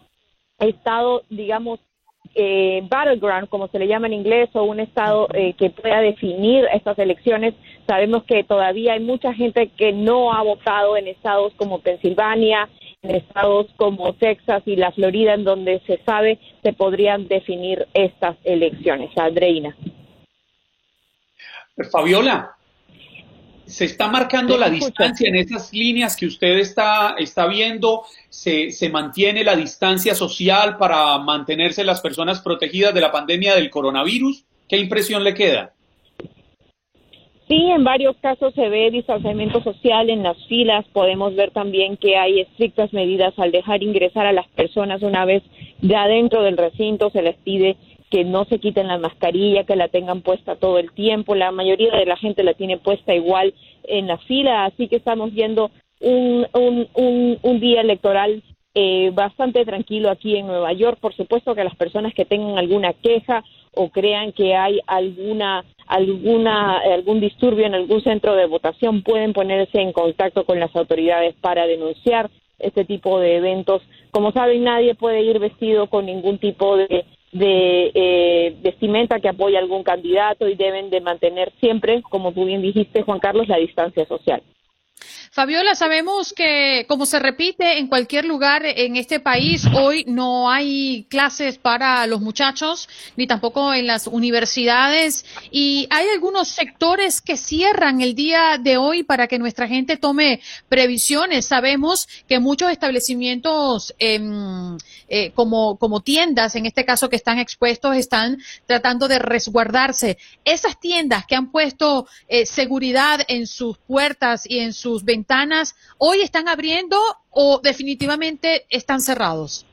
estado, digamos, eh, battleground, como se le llama en inglés, o un estado eh, que pueda definir estas elecciones. Sabemos que todavía hay mucha gente que no ha votado en estados como Pensilvania, en estados como Texas y la Florida, en donde se sabe se podrían definir estas elecciones. Andreina. Fabiola, se está marcando la distancia en esas líneas que usted está, está viendo, se, se mantiene la distancia social para mantenerse las personas protegidas de la pandemia del coronavirus. ¿Qué impresión le queda? Sí, en varios casos se ve distanciamiento social en las filas. Podemos ver también que hay estrictas medidas al dejar ingresar a las personas una vez ya dentro del recinto. Se les pide que no se quiten la mascarilla, que la tengan puesta todo el tiempo. La mayoría de la gente la tiene puesta igual en la fila, así que estamos viendo un, un, un, día electoral eh, bastante tranquilo aquí en Nueva York. Por supuesto que las personas que tengan alguna queja o crean que hay alguna alguna algún disturbio en algún centro de votación pueden ponerse en contacto con las autoridades para denunciar este tipo de eventos. Como saben, nadie puede ir vestido con ningún tipo de, de eh, vestimenta que apoye a algún candidato y deben de mantener siempre, como tú bien dijiste, Juan Carlos, la distancia social. Fabiola, sabemos que, como se repite en cualquier lugar en este país, hoy no hay clases para los muchachos, ni tampoco en las universidades, y hay algunos sectores que cierran el día de hoy para que nuestra gente tome previsiones. Sabemos que muchos establecimientos, em, eh, como, como tiendas, en este caso que están expuestos, están tratando de resguardarse. Esas tiendas que han puesto eh, seguridad en sus puertas y en sus ventanas, ventanas hoy están abriendo o definitivamente están cerrados?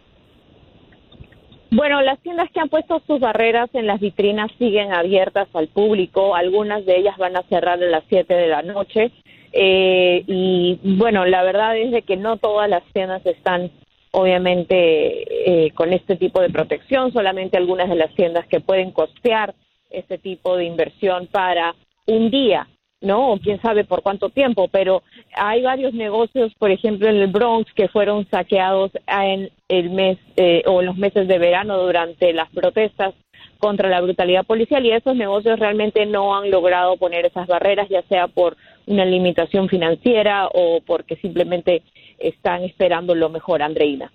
Bueno, las tiendas que han puesto sus barreras en las vitrinas siguen abiertas al público. Algunas de ellas van a cerrar a las 7 de la noche. Eh, y bueno, la verdad es de que no todas las tiendas están obviamente eh, con este tipo de protección, solamente algunas de las tiendas que pueden costear este tipo de inversión para un día ¿no? O quién sabe por cuánto tiempo, pero hay varios negocios, por ejemplo, en el Bronx que fueron saqueados en el mes eh, o en los meses de verano durante las protestas contra la brutalidad policial y esos negocios realmente no han logrado poner esas barreras, ya sea por una limitación financiera o porque simplemente están esperando lo mejor, Andreina.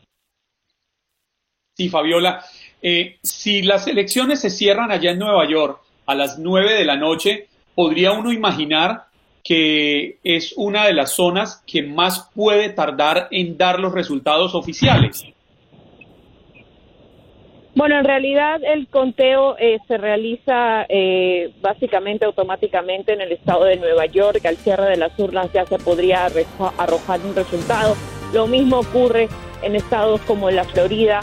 Sí, Fabiola. Eh, si las elecciones se cierran allá en Nueva York a las nueve de la noche, podría uno imaginar que es una de las zonas que más puede tardar en dar los resultados oficiales. Bueno, en realidad el conteo eh, se realiza eh, básicamente automáticamente en el estado de Nueva York. Al cierre de las urnas ya se podría arrojar un resultado. Lo mismo ocurre en estados como la Florida,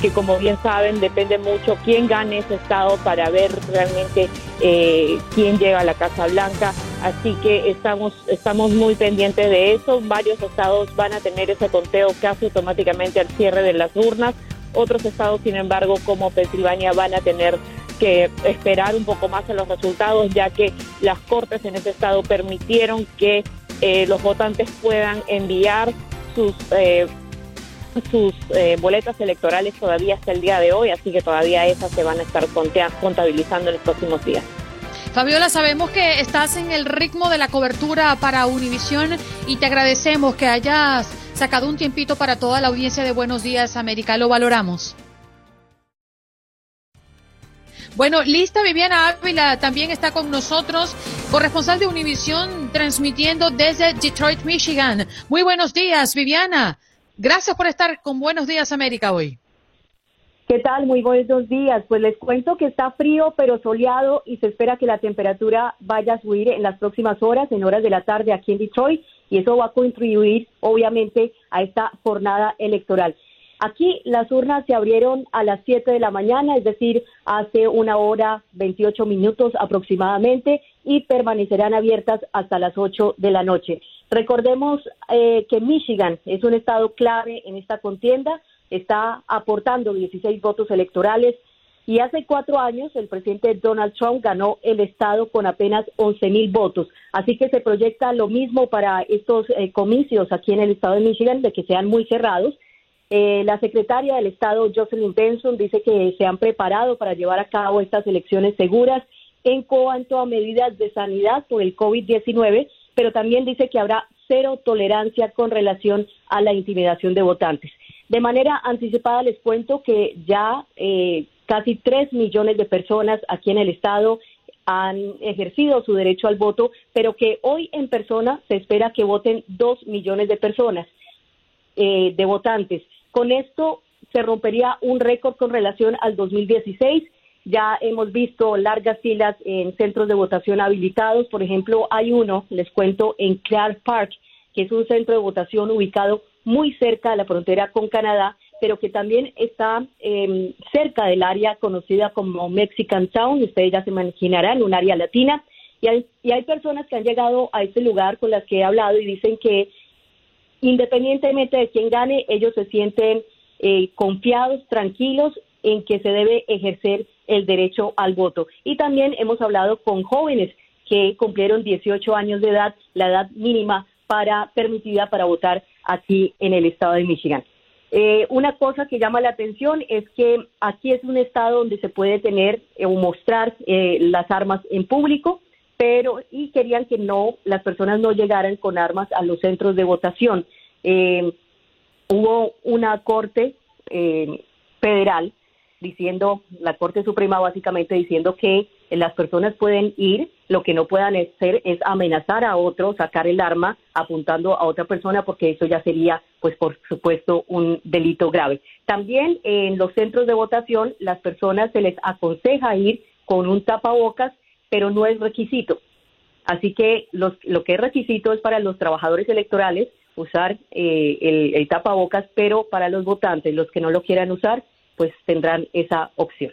que como bien saben depende mucho quién gane ese estado para ver realmente eh, quién llega a la Casa Blanca. Así que estamos, estamos muy pendientes de eso. Varios estados van a tener ese conteo casi automáticamente al cierre de las urnas. Otros estados, sin embargo, como Pensilvania, van a tener que esperar un poco más en los resultados, ya que las cortes en ese estado permitieron que eh, los votantes puedan enviar sus eh, sus eh, boletas electorales todavía hasta el día de hoy, así que todavía esas se van a estar contabilizando en los próximos días. Fabiola, sabemos que estás en el ritmo de la cobertura para Univisión y te agradecemos que hayas sacado un tiempito para toda la audiencia de Buenos Días América. Lo valoramos. Bueno, lista Viviana Ávila también está con nosotros, corresponsal de Univisión, transmitiendo desde Detroit, Michigan. Muy buenos días, Viviana. Gracias por estar con Buenos Días América hoy. ¿Qué tal? Muy buenos días. Pues les cuento que está frío pero soleado y se espera que la temperatura vaya a subir en las próximas horas, en horas de la tarde aquí en Detroit, y eso va a contribuir obviamente a esta jornada electoral. Aquí las urnas se abrieron a las 7 de la mañana, es decir, hace una hora 28 minutos aproximadamente, y permanecerán abiertas hasta las 8 de la noche. Recordemos eh, que Michigan es un estado clave en esta contienda, está aportando 16 votos electorales y hace cuatro años el presidente Donald Trump ganó el estado con apenas 11 mil votos. Así que se proyecta lo mismo para estos eh, comicios aquí en el estado de Michigan, de que sean muy cerrados. Eh, la secretaria del estado, Jocelyn Benson, dice que se han preparado para llevar a cabo estas elecciones seguras en cuanto a medidas de sanidad por el COVID-19 pero también dice que habrá cero tolerancia con relación a la intimidación de votantes. De manera anticipada les cuento que ya eh, casi tres millones de personas aquí en el estado han ejercido su derecho al voto, pero que hoy en persona se espera que voten dos millones de personas, eh, de votantes. Con esto se rompería un récord con relación al 2016 ya hemos visto largas filas en centros de votación habilitados. Por ejemplo, hay uno, les cuento, en Clark Park, que es un centro de votación ubicado muy cerca de la frontera con Canadá, pero que también está em, cerca del área conocida como Mexican Town. Ustedes ya se imaginarán, un área latina. Y hay, y hay personas que han llegado a este lugar con las que he hablado y dicen que independientemente de quién gane, ellos se sienten eh, confiados, tranquilos en que se debe ejercer el derecho al voto. Y también hemos hablado con jóvenes que cumplieron 18 años de edad, la edad mínima para permitida para votar aquí en el estado de Michigan. Eh, una cosa que llama la atención es que aquí es un estado donde se puede tener o mostrar eh, las armas en público, pero y querían que no las personas no llegaran con armas a los centros de votación. Eh, hubo una corte federal diciendo, la Corte Suprema básicamente diciendo que las personas pueden ir, lo que no puedan hacer es amenazar a otro, sacar el arma apuntando a otra persona, porque eso ya sería, pues por supuesto, un delito grave. También en los centros de votación, las personas se les aconseja ir con un tapabocas, pero no es requisito. Así que lo que es requisito es para los trabajadores electorales usar eh, el, el tapabocas, pero para los votantes, los que no lo quieran usar, pues tendrán esa opción.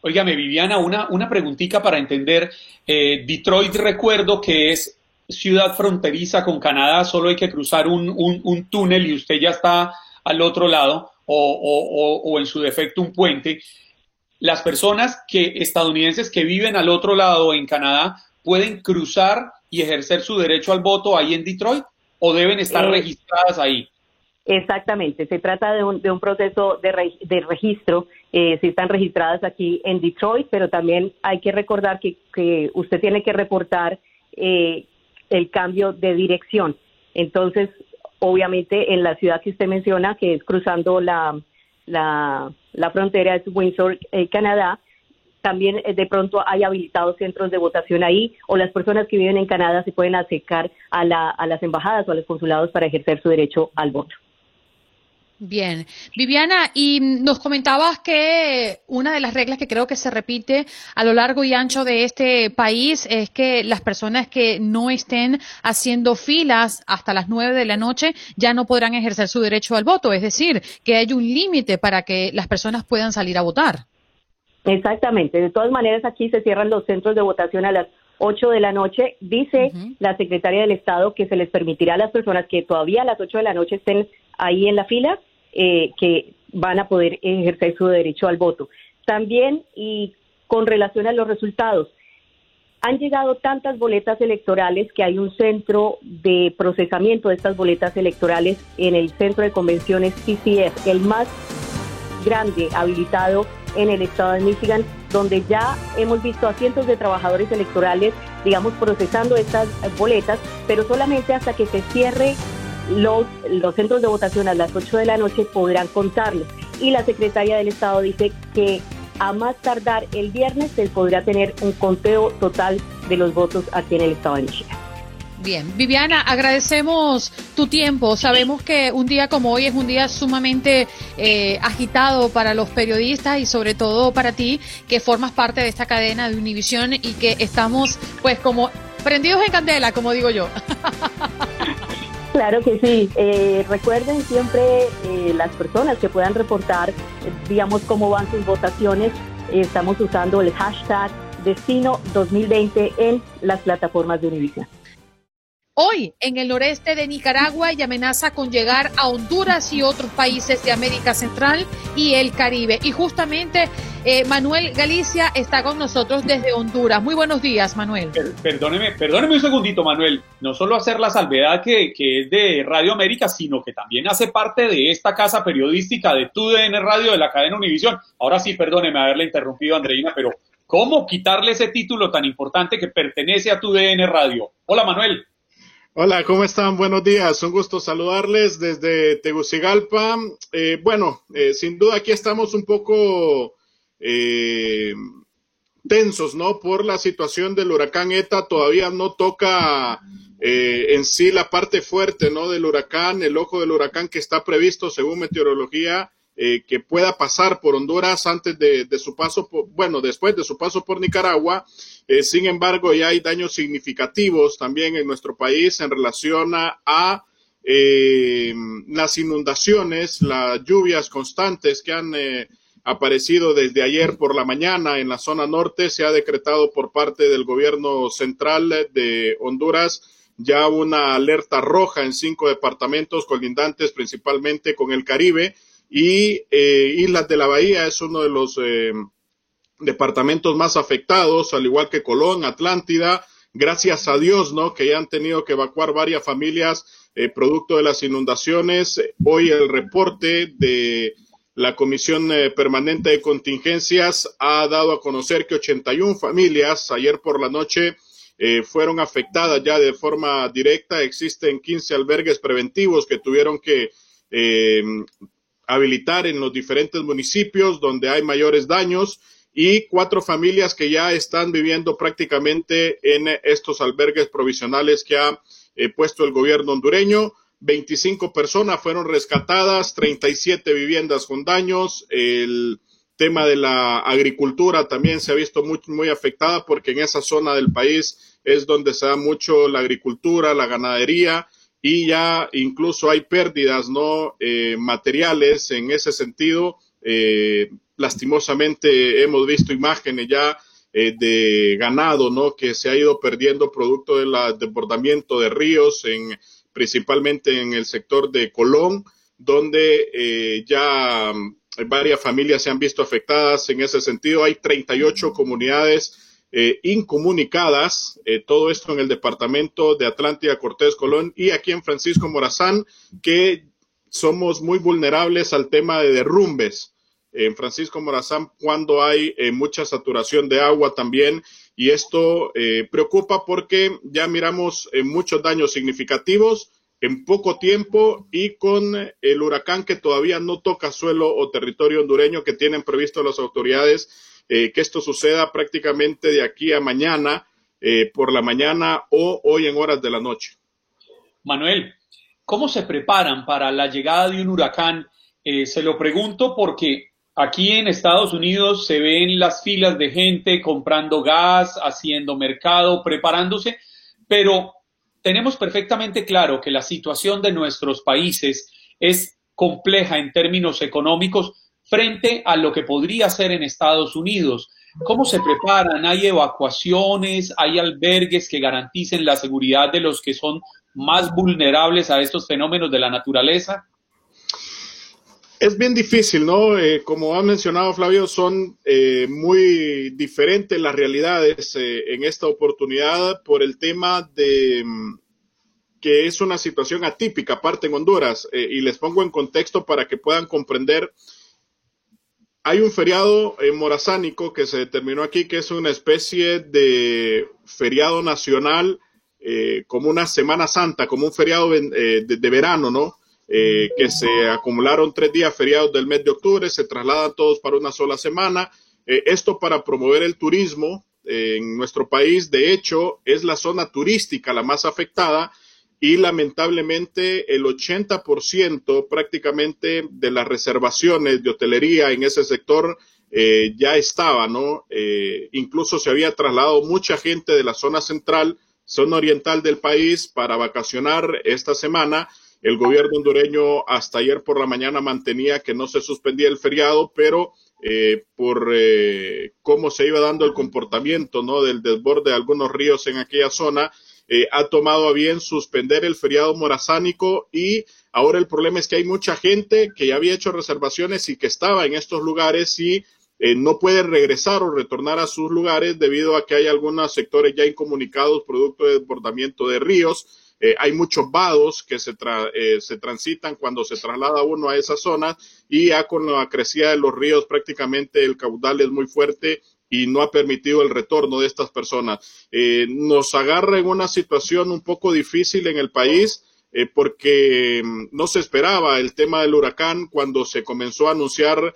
Óigame, Viviana, una, una preguntita para entender. Eh, Detroit recuerdo que es ciudad fronteriza con Canadá, solo hay que cruzar un, un, túnel y usted ya está al otro lado, o, o, en su defecto un puente. Las personas que estadounidenses que viven al otro lado en Canadá pueden cruzar y ejercer su derecho al voto ahí en Detroit o deben estar eh, registradas ahí. Exactamente, se trata de un, de un proceso de, de registro. Eh, si están registradas aquí en Detroit, pero también hay que recordar que, que usted tiene que reportar eh, el cambio de dirección. Entonces, obviamente, en la ciudad que usted menciona, que es cruzando la, la, la frontera, es Windsor, eh, Canadá, también de pronto hay habilitados centros de votación ahí o las personas que viven en Canadá se pueden acercar a, la, a las embajadas o a los consulados para ejercer su derecho al voto. Bien. Viviana, y nos comentabas que una de las reglas que creo que se repite a lo largo y ancho de este país es que las personas que no estén haciendo filas hasta las nueve de la noche ya no podrán ejercer su derecho al voto. Es decir, que hay un límite para que las personas puedan salir a votar. Exactamente. De todas maneras, aquí se cierran los centros de votación a las ocho de la noche. Dice la secretaria del Estado que se les permitirá a las personas que todavía a las ocho de la noche estén ahí en la fila eh, que van a poder ejercer su derecho al voto. También, y con relación a los resultados, han llegado tantas boletas electorales que hay un centro de procesamiento de estas boletas electorales en el centro de convenciones CCF, el más grande habilitado en el estado de Michigan, donde ya hemos visto a cientos de trabajadores electorales, digamos, procesando estas boletas, pero solamente hasta que se cierre los, los centros de votación a las 8 de la noche podrán contarlo. Y la secretaria del Estado dice que a más tardar el viernes se podrá tener un conteo total de los votos aquí en el Estado de Michigan. Bien, Viviana, agradecemos tu tiempo. Sabemos que un día como hoy es un día sumamente eh, agitado para los periodistas y sobre todo para ti, que formas parte de esta cadena de Univisión y que estamos pues como prendidos en candela, como digo yo. <laughs> Claro que sí. Eh, recuerden siempre eh, las personas que puedan reportar, eh, digamos, cómo van sus votaciones. estamos usando el hashtag Destino 2020 en las plataformas de Univision hoy en el noreste de Nicaragua y amenaza con llegar a Honduras y otros países de América Central y el Caribe. Y justamente eh, Manuel Galicia está con nosotros desde Honduras. Muy buenos días, Manuel. perdóneme, perdóneme un segundito, Manuel. No solo hacer la salvedad que, que, es de Radio América, sino que también hace parte de esta casa periodística de TUDN Radio de la cadena Univisión. Ahora sí, perdóneme haberle interrumpido, Andreina, pero ¿cómo quitarle ese título tan importante que pertenece a TUDN Radio? Hola, Manuel. Hola, ¿cómo están? Buenos días. Un gusto saludarles desde Tegucigalpa. Eh, bueno, eh, sin duda aquí estamos un poco eh, tensos, ¿no? Por la situación del huracán ETA. Todavía no toca en sí la parte fuerte, ¿no? Del huracán, el ojo del huracán que está previsto según meteorología. que pueda pasar por Honduras antes de, de su paso, por, bueno, después de su paso por Nicaragua. Eh, sin embargo, ya hay daños significativos también en nuestro país en relación a, eh, las inundaciones, las lluvias constantes que han eh, aparecido desde ayer por la mañana en la zona norte. Se ha decretado por parte del gobierno central de Honduras ya una alerta roja en cinco departamentos colindantes principalmente con el Caribe y Islas de la Bahía es uno de los departamentos más afectados, al igual que Colón, Atlántida, gracias a Dios, ¿no? Que ya han tenido que evacuar varias familias eh, producto de las inundaciones. Hoy el reporte de la Comisión eh, Permanente de Contingencias ha dado a conocer que 81 familias ayer por la noche eh, fueron afectadas ya de forma directa. Existen 15 albergues preventivos que tuvieron que habilitar en los diferentes municipios donde hay mayores daños y cuatro familias que ya están viviendo prácticamente en estos albergues provisionales que ha eh, puesto el gobierno hondureño. 25 personas fueron rescatadas, 37 viviendas con daños. El tema de la agricultura también se ha visto muy, muy afectada porque en esa zona del país es donde se da mucho la agricultura, la ganadería y ya incluso hay pérdidas no eh, materiales en ese sentido. Eh, lastimosamente hemos visto imágenes ya eh, de ganado, ¿no? Que se ha ido perdiendo producto del desbordamiento de ríos, en, principalmente en el sector de Colón, donde eh, ya mm, varias familias se han visto afectadas en ese sentido. Hay 38 comunidades eh, incomunicadas, todo esto en el departamento de Atlántida, Cortés, Colón y aquí en Francisco Morazán, que somos muy vulnerables al tema de derrumbes en Francisco Morazán cuando hay eh, mucha saturación de agua también y esto eh, preocupa porque ya miramos eh, muchos daños significativos en poco tiempo y con el huracán que todavía no toca suelo o territorio hondureño que tienen previsto las autoridades que esto suceda prácticamente de aquí a mañana por la mañana o hoy en horas de la noche. Manuel, ¿cómo se preparan para la llegada de un huracán? se lo pregunto porque Aquí en Estados Unidos se ven las filas de gente comprando gas, haciendo mercado, preparándose, pero tenemos perfectamente claro que la situación de nuestros países es compleja en términos económicos frente a lo que podría ser en Estados Unidos. ¿Cómo se preparan? ¿Hay evacuaciones? ¿Hay albergues que garanticen la seguridad de los que son más vulnerables a estos fenómenos de la naturaleza? Es bien difícil, ¿no? Eh, como ha mencionado Flavio, son eh, muy diferentes las realidades eh, en esta oportunidad por el tema de mm, que es una situación atípica, aparte en Honduras, y les pongo en contexto para que puedan comprender. Hay un feriado morazánico que se determinó aquí, que es una especie de feriado nacional, como una Semana Santa, como un feriado de verano, ¿no? Eh, que se acumularon tres días feriados del mes de octubre, se trasladan todos para una sola semana. Eh, esto para promover el turismo eh, en nuestro país. De hecho, es la zona turística la más afectada y lamentablemente el 80% prácticamente de las reservaciones de hotelería en ese sector ya estaba, ¿no? incluso se había trasladado mucha gente de la zona central, zona oriental del país para vacacionar esta semana el gobierno hondureño hasta ayer por la mañana mantenía que no se suspendía el feriado, pero eh, por eh, cómo se iba dando el comportamiento ¿no? del desborde de algunos ríos en aquella zona, eh, ha tomado a bien suspender el feriado morazánico y ahora el problema es que hay mucha gente que ya había hecho reservaciones y que estaba en estos lugares y no puede regresar o retornar a sus lugares debido a que hay algunos sectores ya incomunicados producto del desbordamiento de ríos. Eh, hay muchos vados que se, eh, se transitan cuando se traslada uno a esa zona y ya con la crecida de los ríos prácticamente el caudal es muy fuerte y no ha permitido el retorno de estas personas. Eh, nos agarra en una situación un poco difícil en el país porque mm, no se esperaba el tema del huracán cuando se comenzó a anunciar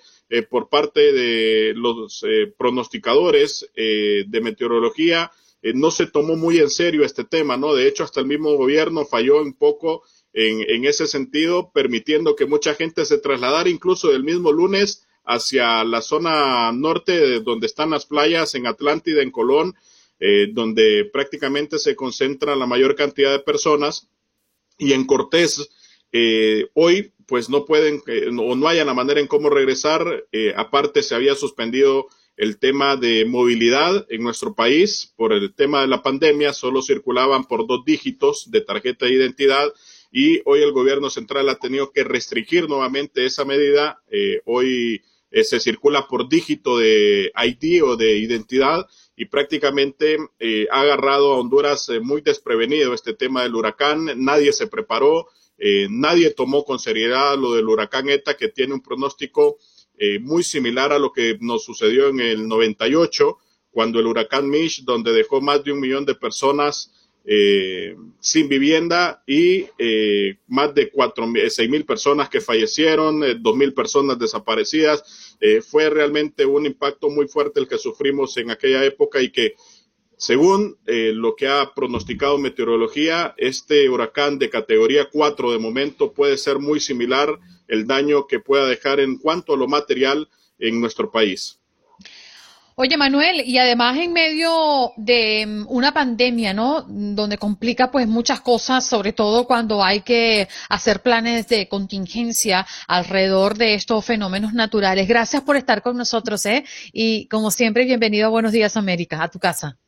por parte de los pronosticadores de meteorología eh, no se tomó muy en serio este tema, ¿no? De hecho, hasta el mismo gobierno falló un poco en, en ese sentido, permitiendo que mucha gente se trasladara incluso del mismo lunes hacia la zona norte, donde están las playas en Atlántida, en Colón, eh, donde prácticamente se concentra la mayor cantidad de personas, y en Cortés, eh, hoy pues no pueden o no haya la manera en cómo regresar, aparte se había suspendido el tema de movilidad en nuestro país por el tema de la pandemia, solo circulaban por dos dígitos de tarjeta de identidad. y hoy el gobierno central ha tenido que restringir nuevamente esa medida. hoy se circula por dígito de ID o de identidad y prácticamente ha agarrado a Honduras muy desprevenido este tema del huracán. Nadie se preparó, nadie tomó con seriedad lo del huracán ETA que tiene un pronóstico eh, muy similar a lo que nos sucedió en el 98, cuando el huracán Mish, donde dejó más de un millón de personas eh, sin vivienda y eh, más de cuatro, seis mil personas que fallecieron, dos mil personas desaparecidas. fue realmente un impacto muy fuerte el que sufrimos en aquella época y que según lo que ha pronosticado meteorología, este huracán de categoría 4 de momento puede ser muy similar el daño que pueda dejar en cuanto a lo material en nuestro país. Oye, Manuel, y además en medio de mm, una pandemia, ¿no? Donde complica pues muchas cosas, sobre todo cuando hay que hacer planes de contingencia alrededor de estos fenómenos naturales. Gracias por estar con nosotros, ¿eh? Y como siempre, bienvenido a Buenos Días América, a tu casa.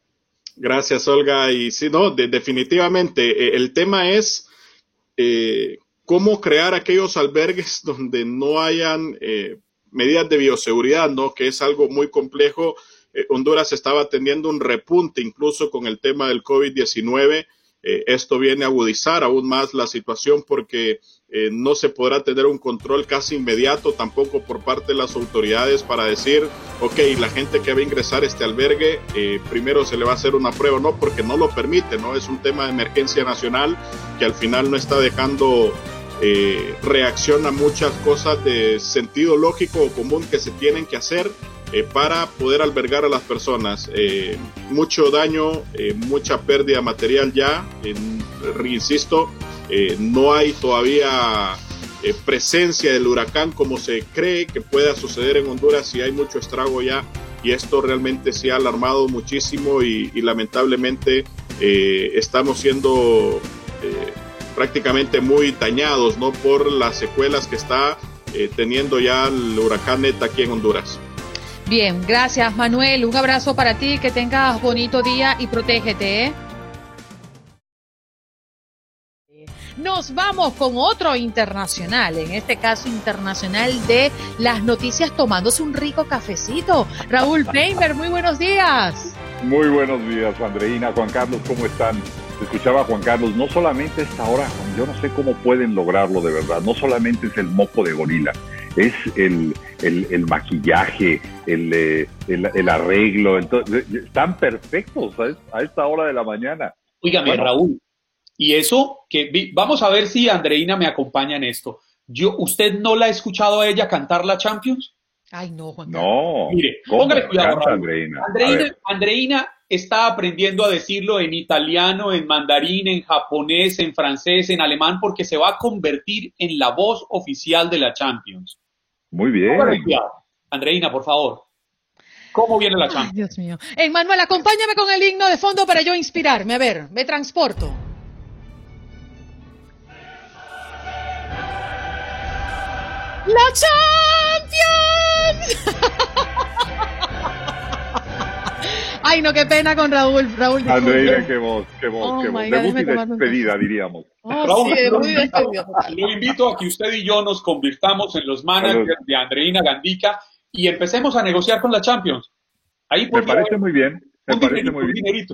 Gracias, Olga. Y sí, no, definitivamente, eh, el tema es eh, cómo crear aquellos albergues <laughs> donde no hayan eh, medidas de bioseguridad, ¿no? Que es algo muy complejo. Eh, Honduras estaba teniendo un repunte incluso con el tema del COVID-19. Eh, esto viene a agudizar aún más la situación porque eh, no se podrá tener un control casi inmediato tampoco por parte de las autoridades para decir, ok, la gente que va a ingresar a este albergue, eh, primero se le va a hacer una prueba, no, porque no lo permite, ¿no? Es un tema de emergencia nacional que al final no está dejando eh, reacción a muchas cosas de sentido lógico o común que se tienen que hacer para poder albergar a las personas. mucho daño, mucha pérdida material ya, insisto, eh, no hay todavía eh, presencia del huracán como se cree que pueda suceder en Honduras y hay mucho estrago ya y esto realmente se ha alarmado muchísimo y, lamentablemente eh, estamos siendo prácticamente muy dañados ¿no? por las secuelas que está teniendo ya el huracán Neta aquí en Honduras. Bien, gracias Manuel, un abrazo para ti, que tengas bonito día y protégete. ¿eh? Nos vamos con otro internacional, en este caso internacional de las noticias tomándose un rico cafecito. Raúl Peimer, muy buenos días. Muy buenos días, Andreina, Juan Carlos, ¿cómo están? Escuchaba Juan Carlos, no solamente esta hora, yo no sé cómo pueden lograrlo de verdad, no solamente es el moco de gorila, es el, el, maquillaje, el, eh, el, el, arreglo, entonces, están perfectos a, esta hora de la mañana. Oígame, Raúl, y eso, que vamos a ver si Andreina me acompaña en esto. Yo, ¿Usted no la ha escuchado a ella cantar la Champions? Ay, no, Juan No. Mire, póngale cuidado. Andreina? Andreina, está aprendiendo a decirlo en italiano, en mandarín, en japonés, en francés, en alemán, porque se va a convertir en la voz oficial de la Champions. Muy bien. Andreina, por favor. ¿Cómo viene la Champions? Dios mío. Manuel, acompáñame con el himno de fondo para yo inspirarme. A ver, me transporto. ¡La Champions! <laughs> Ay, no, qué pena con Raúl. Raúl Andreina, qué voz, qué voz, oh qué voz. De despedida, diríamos. Oh, Raúl, muy Lo invito a que usted y yo nos convirtamos en los managers de Andreina Gandica y empecemos a negociar con la Champions. Ahí me parece muy bien. Me parece muy bien.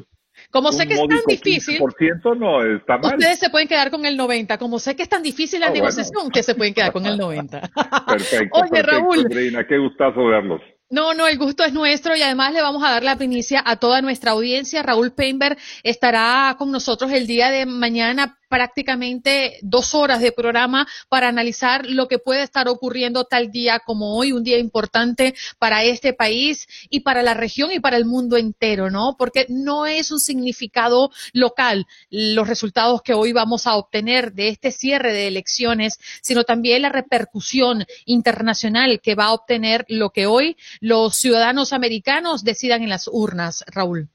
Como sé que es tan difícil. Por ciento no está mal. Ustedes se pueden quedar con el 90. Como sé que es tan difícil la ah, negociación, que se pueden quedar con el 90. <laughs> Perfecto. Oye, Raúl. Reina, qué gustazo verlos. No, no, el gusto es nuestro y además le vamos a dar la primicia a toda nuestra audiencia. Raúl Peinberg estará con nosotros el día de mañana prácticamente dos horas de programa para analizar lo que puede estar ocurriendo tal día como hoy, un día importante para este país y para la región y para el mundo entero, ¿no? Porque no es un significado local los resultados que hoy vamos a obtener de este cierre de elecciones, sino también la repercusión internacional que va a obtener lo que hoy los ciudadanos americanos decidan en las urnas, Raúl.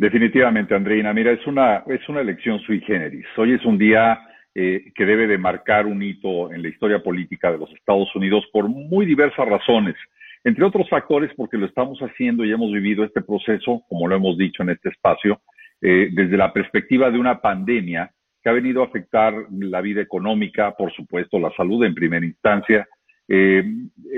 Definitivamente, Andreina. Mira, es una, es una elección sui generis. Hoy es un día eh, que debe de marcar un hito en la historia política de los Estados Unidos por muy diversas razones. Entre otros factores, porque lo estamos haciendo y hemos vivido este proceso, como lo hemos dicho en este espacio, eh, desde la perspectiva de una pandemia que ha venido a afectar la vida económica, por supuesto, la salud en primera instancia, eh,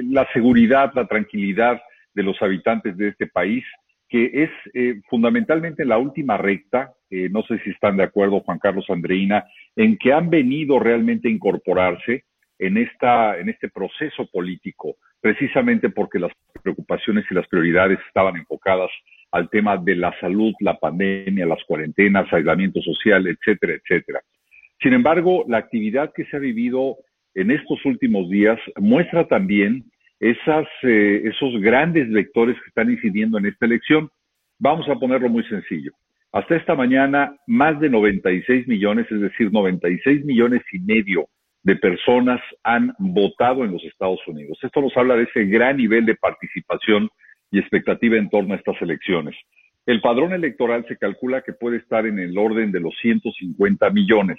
la seguridad, la tranquilidad de los habitantes de este país, que es eh, fundamentalmente la última recta, eh, no sé si están de acuerdo Juan Carlos Andreina, en que han venido realmente a incorporarse en, esta, en este proceso político, precisamente porque las preocupaciones y las prioridades estaban enfocadas al tema de la salud, la pandemia, las cuarentenas, aislamiento social, etcétera, etcétera. Sin embargo, la actividad que se ha vivido en estos últimos días muestra también esas, eh, esos grandes vectores que están incidiendo en esta elección. Vamos a ponerlo muy sencillo. Hasta esta mañana, más de 96 millones, es decir, 96 millones y medio de personas han votado en los Estados Unidos. Esto nos habla de ese gran nivel de participación y expectativa en torno a estas elecciones. El padrón electoral se calcula que puede estar en el orden de los 150 millones.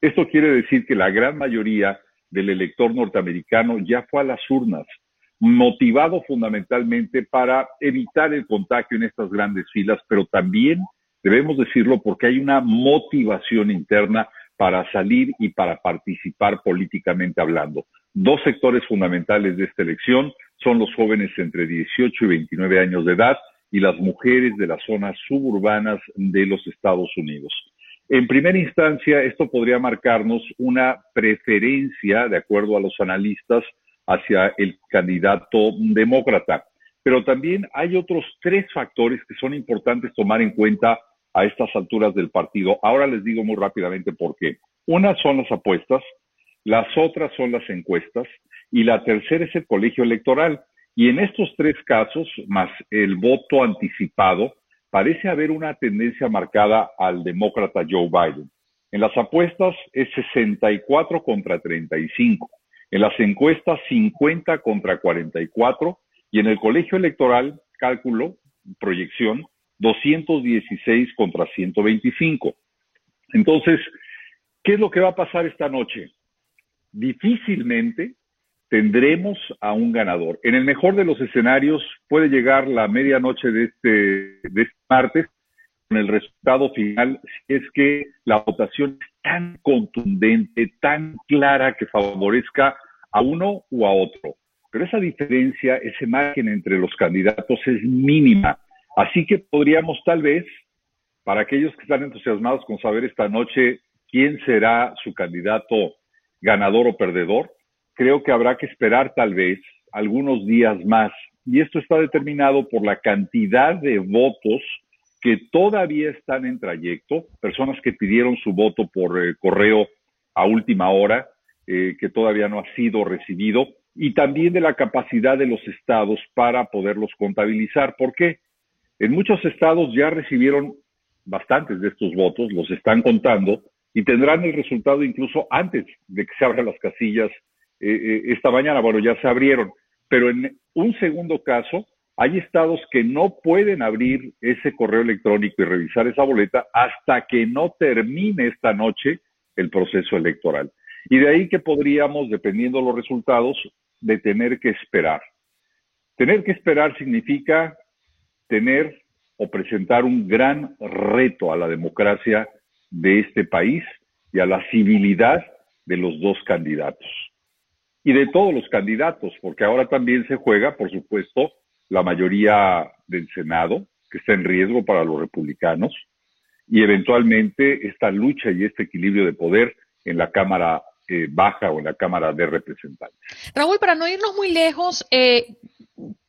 Esto quiere decir que la gran mayoría del elector norteamericano ya fue a las urnas, motivado fundamentalmente para evitar el contagio en estas grandes filas, pero también debemos decirlo porque hay una motivación interna para salir y para participar políticamente hablando. Dos sectores fundamentales de esta elección son los jóvenes entre 18 y 29 años de edad y las mujeres de las zonas suburbanas de los Estados Unidos. En primera instancia, esto podría marcarnos una preferencia, de acuerdo a los analistas, hacia el candidato demócrata. Pero también hay otros tres factores que son importantes tomar en cuenta a estas alturas del partido. Ahora les digo muy rápidamente por qué. Una son las apuestas, las otras son las encuestas y la tercera es el colegio electoral. Y en estos tres casos, más el voto anticipado, parece haber una tendencia marcada al demócrata Joe Biden. En las apuestas es 64 contra 35, en las encuestas 50 contra 44 y en el colegio electoral, cálculo, proyección, 216 contra 125. Entonces, ¿qué es lo que va a pasar esta noche? Difícilmente tendremos a un ganador. En el mejor de los escenarios puede llegar la medianoche de este, de este martes el resultado final es que la votación es tan contundente, tan clara que favorezca a uno u a otro. Pero esa diferencia, esa margen entre los candidatos es mínima. Así que podríamos tal vez, para aquellos que están entusiasmados con saber esta noche quién será su candidato ganador o perdedor, creo que habrá que esperar tal vez algunos días más. Y esto está determinado por la cantidad de votos que todavía están en trayecto, personas que pidieron su voto por eh, correo a última hora, eh, que todavía no ha sido recibido, y también de la capacidad de los estados para poderlos contabilizar. ¿Por qué? En muchos estados ya recibieron bastantes de estos votos, los están contando, y tendrán el resultado incluso antes de que se abran las casillas eh, eh, esta mañana. Bueno, ya se abrieron, pero en un segundo caso, hay estados que no pueden abrir ese correo electrónico y revisar esa boleta hasta que no termine esta noche el proceso electoral. Y de ahí que podríamos, dependiendo de los resultados, de tener que esperar. Tener que esperar significa tener o presentar un gran reto a la democracia de este país y a la civilidad de los dos candidatos. Y de todos los candidatos, porque ahora también se juega, por supuesto, la mayoría del Senado, que está en riesgo para los republicanos, y eventualmente esta lucha y este equilibrio de poder en la Cámara eh, Baja o en la Cámara de Representantes. Raúl, para no irnos muy lejos, eh,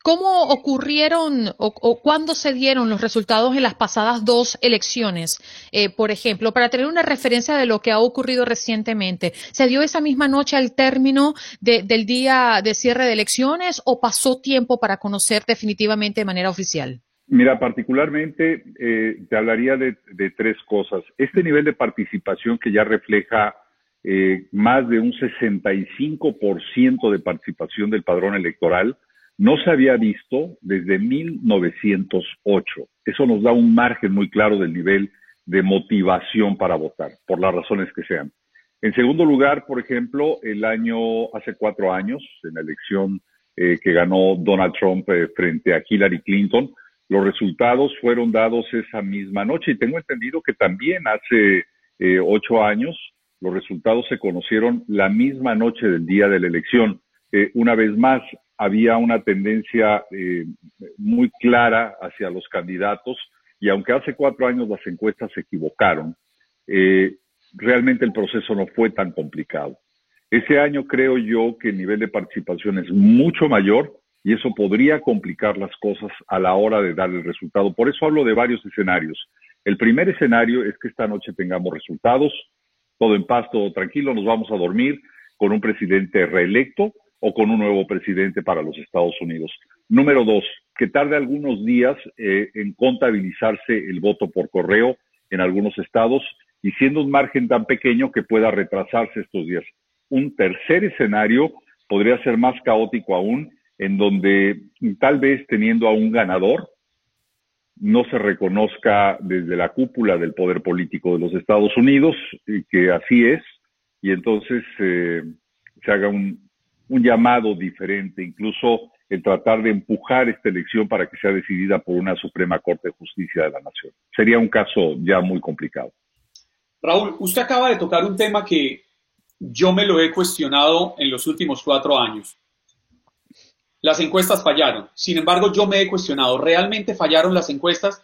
¿Cómo ocurrieron o, cuándo se dieron los resultados en las pasadas dos elecciones? Eh, por ejemplo, para tener una referencia de lo que ha ocurrido recientemente, ¿se dio esa misma noche al término del día de cierre de elecciones o pasó tiempo para conocer definitivamente de manera oficial? Mira, particularmente eh, te hablaría de, tres cosas. Este nivel de participación que ya refleja eh, más de un 65% de participación del padrón electoral, no se había visto desde 1908. Eso nos da un margen muy claro del nivel de motivación para votar, por las razones que sean. En segundo lugar, por ejemplo, el año, hace cuatro años, en la elección eh, que ganó Donald Trump eh, frente a Hillary Clinton, los resultados fueron dados esa misma noche y tengo entendido que también hace eh, ocho años, los resultados se conocieron la misma noche del día de la elección. Una vez más, había una tendencia eh, muy clara hacia los candidatos y aunque hace cuatro años las encuestas se equivocaron, eh, realmente el proceso no fue tan complicado. Ese año creo yo que el nivel de participación es mucho mayor y eso podría complicar las cosas a la hora de dar el resultado. Por eso hablo de varios escenarios. El primer escenario es que esta noche tengamos resultados, todo en paz, todo tranquilo, nos vamos a dormir con un presidente reelecto o con un nuevo presidente para los Estados Unidos. Número dos, que tarde algunos días eh, en contabilizarse el voto por correo en algunos estados y siendo un margen tan pequeño que pueda retrasarse estos días. Un tercer escenario podría ser más caótico aún, en donde tal vez teniendo a un ganador, no se reconozca desde la cúpula del poder político de los Estados Unidos y que así es, y entonces eh, se haga un, un llamado diferente, incluso el tratar de empujar esta elección para que sea decidida por una Suprema Corte de Justicia de la Nación. Sería un caso ya muy complicado. Raúl, usted acaba de tocar un tema que yo me lo he cuestionado en los últimos cuatro años. Las encuestas fallaron. Sin embargo, yo me he cuestionado, ¿realmente fallaron las encuestas?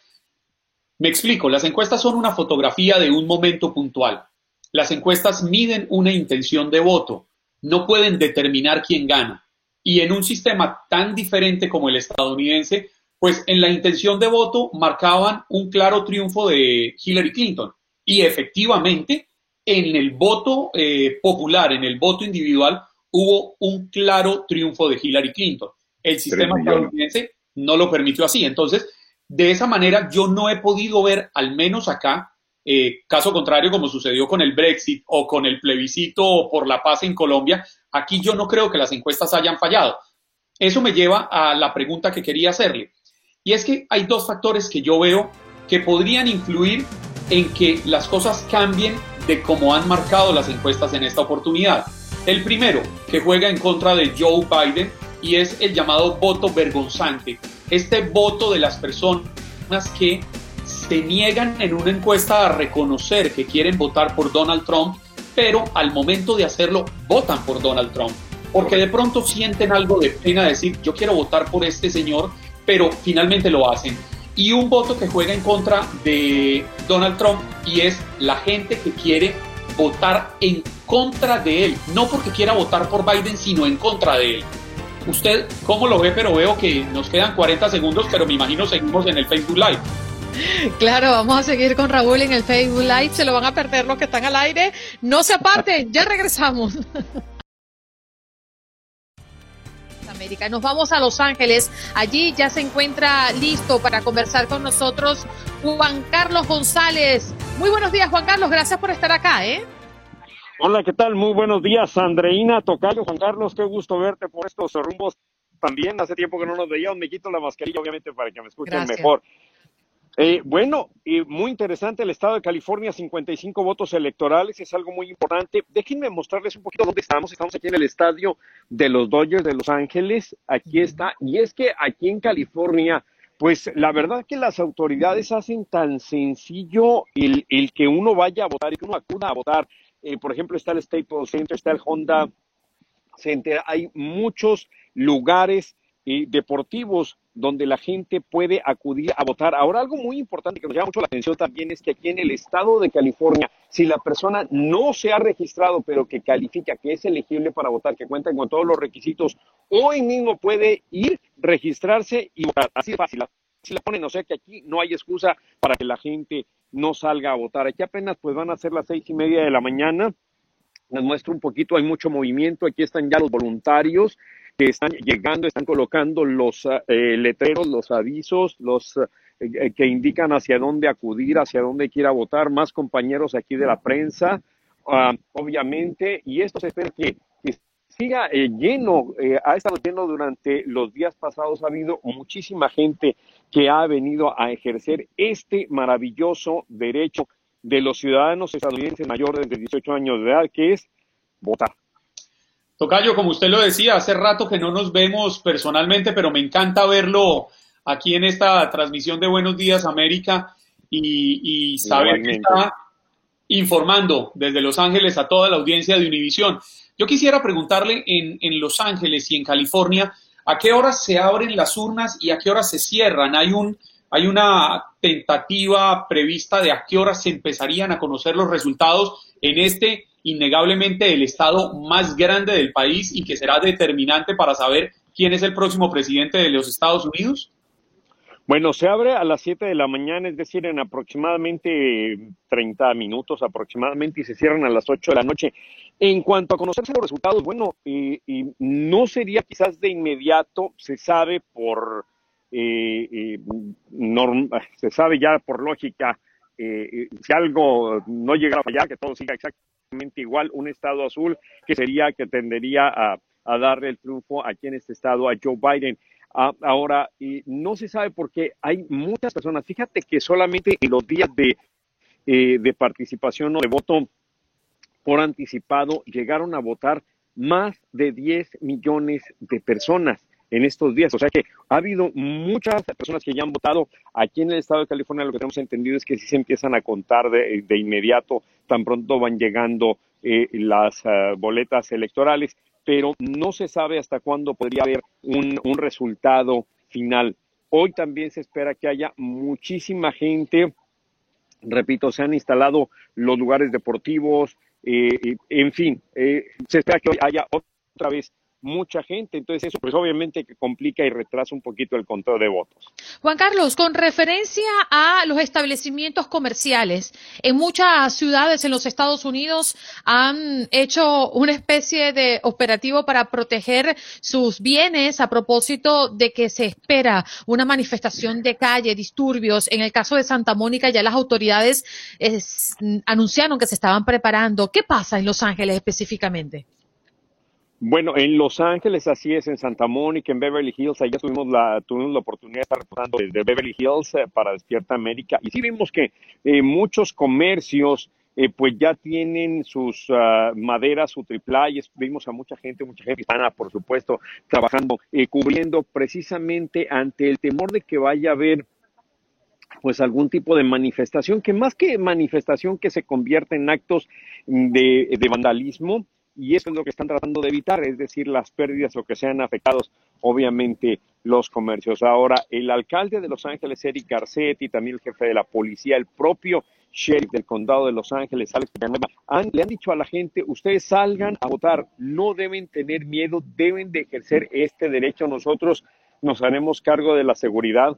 Me explico, las encuestas son una fotografía de un momento puntual. Las encuestas miden una intención de voto, no pueden determinar quién gana. Y en un sistema tan diferente como el estadounidense, pues en la intención de voto marcaban un claro triunfo de Hillary Clinton. Y efectivamente, en el voto eh, popular, en el voto individual, hubo un claro triunfo de Hillary Clinton. El sistema estadounidense no lo permitió así. Entonces, de esa manera, yo no he podido ver, al menos acá, eh, caso contrario como sucedió con el Brexit o con el plebiscito por la paz en Colombia, aquí yo no creo que las encuestas hayan fallado. Eso me lleva a la pregunta que quería hacerle. Y es que hay dos factores que yo veo que podrían influir en que las cosas cambien de cómo han marcado las encuestas en esta oportunidad. El primero, que juega en contra de Joe Biden y es el llamado voto vergonzante. Este voto de las personas que se niegan en una encuesta a reconocer que quieren votar por Donald Trump, pero al momento de hacerlo votan por Donald Trump. Porque de pronto sienten algo de pena decir, yo quiero votar por este señor, pero finalmente lo hacen. Y un voto que juega en contra de Donald Trump y es la gente que quiere votar en contra de él, no porque quiera votar por Biden, sino en contra de él. ¿Usted cómo lo ve? Pero veo que nos quedan 40 segundos, pero me imagino seguimos en el Facebook Live. Claro, vamos a seguir con Raúl en el Facebook Live. Se lo van a perder los que están al aire. No se aparten, ya regresamos. <laughs> América. Nos vamos a Los Ángeles. Allí ya se encuentra listo para conversar con nosotros Juan Carlos González. Muy buenos días, Juan Carlos. Gracias por estar acá, ¿eh? Hola, ¿qué tal? Muy buenos días, Andreina, Tocayo, Juan Carlos. Qué gusto verte por estos rumbos también. Hace tiempo que no nos veíamos. Me quito la mascarilla, obviamente, para que me escuchen mejor. Eh, bueno, y muy interesante el estado de California, 55 votos electorales, es algo muy importante. Déjenme mostrarles un poquito dónde estamos. Estamos aquí en el estadio de los Dodgers de Los Ángeles. Aquí está. Y es que aquí en California, pues la verdad que las autoridades hacen tan sencillo el, el que uno vaya a votar y que uno acuda a votar. Eh, por ejemplo, está el Staples Center, está el Honda Center. Hay muchos lugares eh, deportivos donde la gente puede acudir a votar. Ahora, algo muy importante que nos llama mucho la atención también es que aquí en el estado de California, si la persona no se ha registrado, pero que califica que es elegible para votar, que cuenta con todos los requisitos, hoy mismo puede ir, registrarse y votar. Así de fácil. Si la ponen, o sea que aquí no hay excusa para que la gente no salga a votar. Aquí apenas pues van a ser las seis y media de la mañana. Les muestro un poquito, hay mucho movimiento. Aquí están ya los voluntarios que están llegando, están colocando los eh, letreros, los avisos, los eh, eh, que indican hacia dónde acudir, hacia dónde quiera votar, más compañeros aquí de la prensa, ah, obviamente, y esto se espera que, siga lleno, ha estado lleno durante los días pasados, ha habido muchísima gente que ha venido a ejercer este maravilloso derecho de los ciudadanos estadounidenses mayores de 18 años de edad, que es votar. Tocayo, como usted lo decía, hace rato que no nos vemos personalmente, pero me encanta verlo aquí en esta transmisión de Buenos Días América y, saber que está informando desde Los Ángeles a toda la audiencia de Univisión. Yo quisiera preguntarle en, en Los Ángeles y en California, ¿a qué horas se abren las urnas y a qué horas se cierran? ¿Hay, un, hay una tentativa prevista de a qué horas se empezarían a conocer los resultados en este innegablemente el estado más grande del país y que será determinante para saber quién es el próximo presidente de los Estados Unidos? Bueno, se abre a las 7 de la mañana, es decir, en aproximadamente 30 minutos aproximadamente, y se cierran a las 8 de la noche. En cuanto a conocerse los resultados, bueno, y, no sería quizás de inmediato, se sabe por, eh, se sabe ya por lógica, eh, si algo no llega a fallar, que todo siga exactamente igual, un estado azul que sería, que tendería a, a darle el triunfo aquí en este estado a Joe Biden. Ah, ahora, y no se sabe por qué hay muchas personas. Fíjate que solamente en los días de, eh, de participación o de voto por anticipado llegaron a votar más de 10 millones de personas en estos días. O sea que ha habido muchas personas que ya han votado. Aquí en el estado de California lo que tenemos entendido es que sí se empiezan a contar de, de inmediato, tan pronto van llegando eh, las uh, boletas electorales pero no se sabe hasta cuándo podría haber un, un resultado final. Hoy también se espera que haya muchísima gente, repito, se han instalado los lugares deportivos, eh, en fin, eh, se espera que hoy haya otra vez mucha gente. Entonces eso pues obviamente que complica y retrasa un poquito el conteo de votos. Juan Carlos, con referencia a los establecimientos comerciales, en muchas ciudades en los Estados Unidos han hecho una especie de operativo para proteger sus bienes a propósito de que se espera una manifestación de calle, disturbios. En el caso de Santa Mónica ya las autoridades anunciaron que se estaban preparando. ¿Qué pasa en Los Ángeles específicamente? Bueno, en Los Ángeles así es, en Santa Mónica, en Beverly Hills, allá tuvimos la, tuvimos la oportunidad de estar reportando desde Beverly Hills eh, para Despierta América. Y sí vimos que eh, muchos comercios eh, pues ya tienen sus uh, maderas, su triple vimos a mucha gente, mucha gente hispana, por supuesto, trabajando, cubriendo precisamente ante el temor de que vaya a haber pues algún tipo de manifestación, que más que manifestación que se convierta en actos de vandalismo, y eso es lo que están tratando de evitar, es decir, las pérdidas o que sean afectados, obviamente, los comercios. Ahora, el alcalde de Los Ángeles, Eric Garcetti, también el jefe de la policía, el propio sheriff del condado de Los Ángeles, Alex Villanueva, le han dicho a la gente, ustedes salgan a votar, no deben tener miedo, deben de ejercer este derecho. Nosotros nos haremos cargo de la seguridad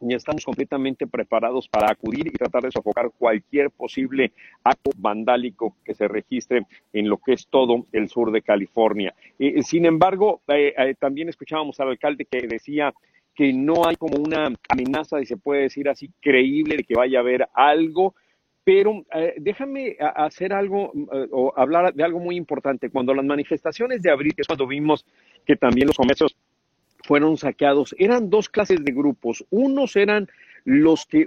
y estamos completamente preparados para acudir y tratar de sofocar cualquier posible acto vandálico que se registre en lo que es todo el sur de California. Eh, sin embargo, eh, eh, también escuchábamos al alcalde que decía que no hay como una amenaza, y se puede decir así, creíble de que vaya a haber algo, pero déjame hacer algo o hablar de algo muy importante. Cuando las manifestaciones de abril, que es cuando vimos que también los comercios fueron saqueados. Eran dos clases de grupos. Unos eran los que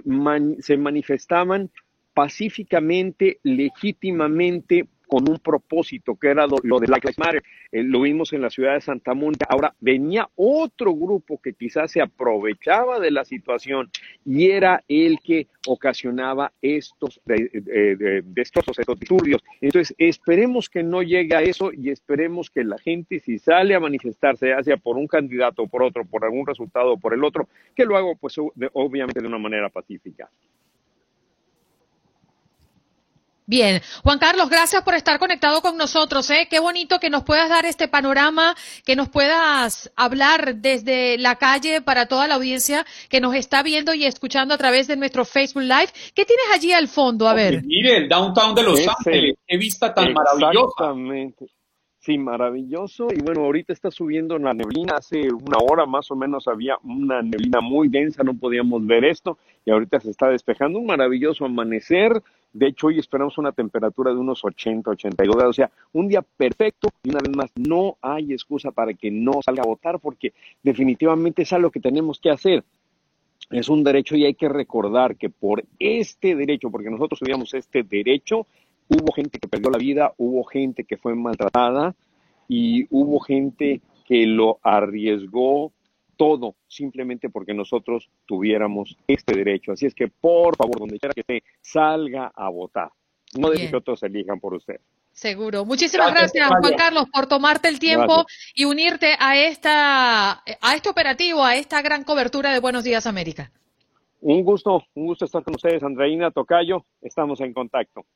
se manifestaban pacíficamente, legítimamente con un propósito, que era lo, de Black Lives Matter. Eh, lo vimos en la ciudad de Santa Mónica. Ahora venía otro grupo que quizás se aprovechaba de la situación y era el que ocasionaba estos de, estos, disturbios. Entonces, esperemos que no llegue a eso y esperemos que la gente, si sale a manifestarse, sea por un candidato o por otro, por algún resultado o por el otro, que lo haga, pues, obviamente de una manera pacífica. Bien, Juan Carlos, gracias por estar conectado con nosotros. ¿eh? Qué bonito que nos puedas dar este panorama, que nos puedas hablar desde la calle para toda la audiencia que nos está viendo y escuchando a través de nuestro Facebook Live. ¿Qué tienes allí al fondo? A ver. Mire, el downtown de Los Ángeles. Qué vista tan maravillosa. Exactamente. Sí, maravilloso. Y bueno, ahorita está subiendo la neblina. Hace una hora más o menos había una neblina muy densa, no podíamos ver esto. Y ahorita se está despejando. Un maravilloso amanecer de hecho, hoy esperamos una temperatura de unos 80, 82 grados. O sea, un día perfecto y una vez más, no hay excusa para que no salga a votar porque definitivamente es algo que tenemos que hacer. Es un derecho y hay que recordar que por este derecho, porque nosotros tuvimos este derecho, hubo gente que perdió la vida, hubo gente que fue maltratada y hubo gente que lo arriesgó todo simplemente porque nosotros tuviéramos este derecho. Así es que, por favor, donde quiera que esté, salga a votar. no de que otros elijan por usted. Seguro. Muchísimas gracias, Juan Carlos, por tomarte el tiempo y unirte a esta a este operativo, a esta gran cobertura de Buenos Días América. Un gusto, un gusto estar con ustedes, Andreina Tocayo. Estamos en contacto.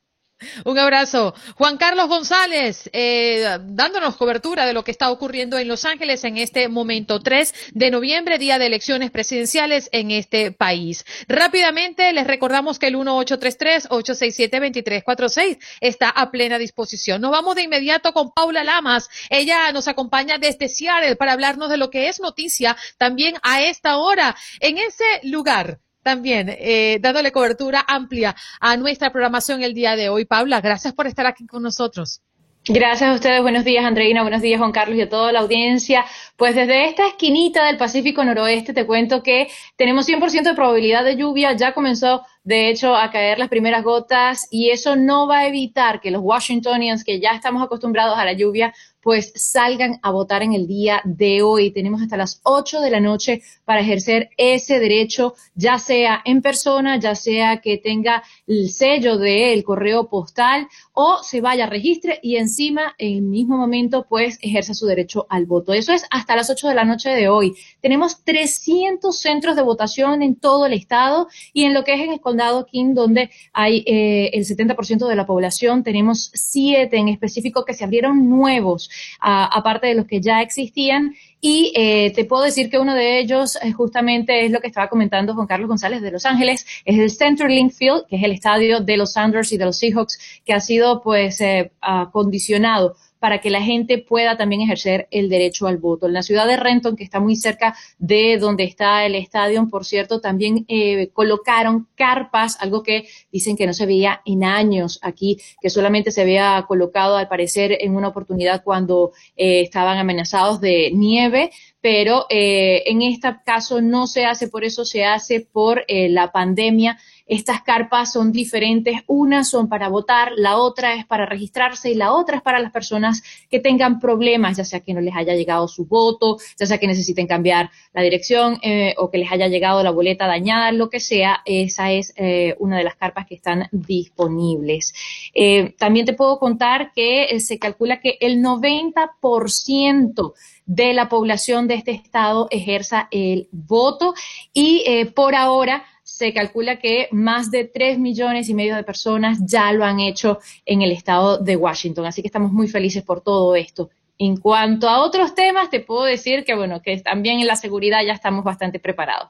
Un abrazo. Juan Carlos González, eh, dándonos cobertura de lo que está ocurriendo en Los Ángeles en este momento 3 de noviembre, día de elecciones presidenciales en este país. Rápidamente les recordamos que el 1833-867-2346 está a plena disposición. Nos vamos de inmediato con Paula Lamas. Ella nos acompaña desde Seattle para hablarnos de lo que es noticia también a esta hora en ese lugar también eh, dándole cobertura amplia a nuestra programación el día de hoy. Paula, gracias por estar aquí con nosotros. Gracias a ustedes. Buenos días, Andreina. Buenos días, Juan Carlos y a toda la audiencia. Pues desde esta esquinita del Pacífico Noroeste te cuento que tenemos 100% de probabilidad de lluvia. Ya comenzó, de hecho, a caer las primeras gotas y eso no va a evitar que los Washingtonians, que ya estamos acostumbrados a la lluvia, pues salgan a votar en el día de hoy. Tenemos hasta las 8 de la noche para ejercer ese derecho, ya sea en persona, ya sea que tenga el sello del correo postal o se vaya, registre y encima en el mismo momento pues ejerza su derecho al voto. Eso es hasta las 8 de la noche de hoy. Tenemos 300 centros de votación en todo el estado y en lo que es en el condado King, donde hay eh, el 70% de la población, tenemos siete en específico que se abrieron nuevos aparte de los que ya existían. Y eh, te puedo decir que uno de ellos eh, justamente es lo que estaba comentando Juan Carlos González de Los Ángeles, es el Centerlink Field, que es el estadio de los Sanders y de los Seahawks, que ha sido pues eh, acondicionado para que la gente pueda también ejercer el derecho al voto. En la ciudad de Renton, que está muy cerca de donde está el estadio, por cierto, también eh, colocaron carpas, algo que dicen que no se veía en años aquí, que solamente se había colocado al parecer en una oportunidad cuando eh, estaban amenazados de nieve, pero eh, en este caso no se hace por eso, se hace por la pandemia estas carpas son diferentes, una son para votar, la otra es para registrarse y la otra es para las personas que tengan problemas, ya sea que no les haya llegado su voto, ya sea que necesiten cambiar la dirección eh, o que les haya llegado la boleta dañada, lo que sea, esa es eh, una de las carpas que están disponibles. Eh, también te puedo contar que se calcula que el 90% de la población de este estado ejerza el voto y por ahora se calcula que más de tres millones y medio de personas ya lo han hecho en el estado de Washington. Así que estamos muy felices por todo esto. En cuanto a otros temas, te puedo decir que, bueno, que también en la seguridad ya estamos bastante preparados.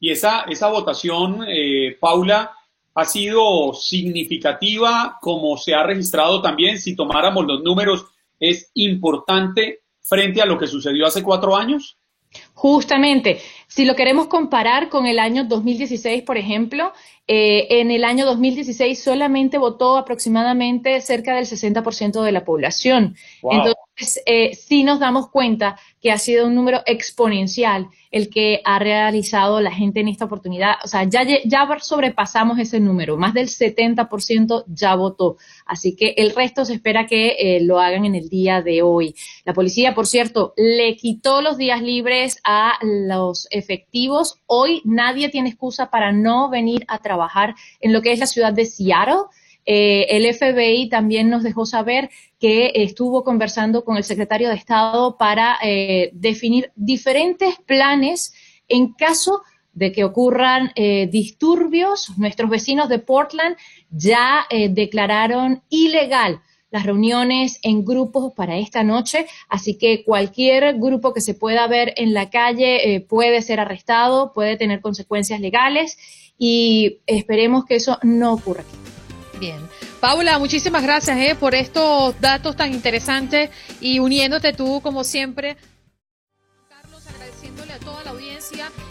Y esa, esa votación, eh, Paula, ha sido significativa, como se ha registrado también, si tomáramos los números, es importante frente a lo que sucedió hace cuatro años. Justamente, si lo queremos comparar con el año 2016, por ejemplo, eh, en el año 2016 solamente votó aproximadamente cerca del 60% de la población. Entonces, eh, sí nos damos cuenta que ha sido un número exponencial el que ha realizado la gente en esta oportunidad. O sea, ya, ya sobrepasamos ese número, más del 70% ya votó. Así que el resto se espera que eh, lo hagan en el día de hoy. La policía, por cierto, le quitó los días libres a los efectivos. Hoy nadie tiene excusa para no venir a trabajar en lo que es la ciudad de Seattle. Eh, el FBI también nos dejó saber que estuvo conversando con el secretario de Estado para eh, definir diferentes planes en caso de que ocurran eh, disturbios. Nuestros vecinos de Portland ya declararon ilegal las reuniones en grupos para esta noche, así que cualquier grupo que se pueda ver en la calle puede ser arrestado, puede tener consecuencias legales y esperemos que eso no ocurra. Bien. Paula, muchísimas gracias eh, por estos datos tan interesantes y uniéndote tú, como siempre.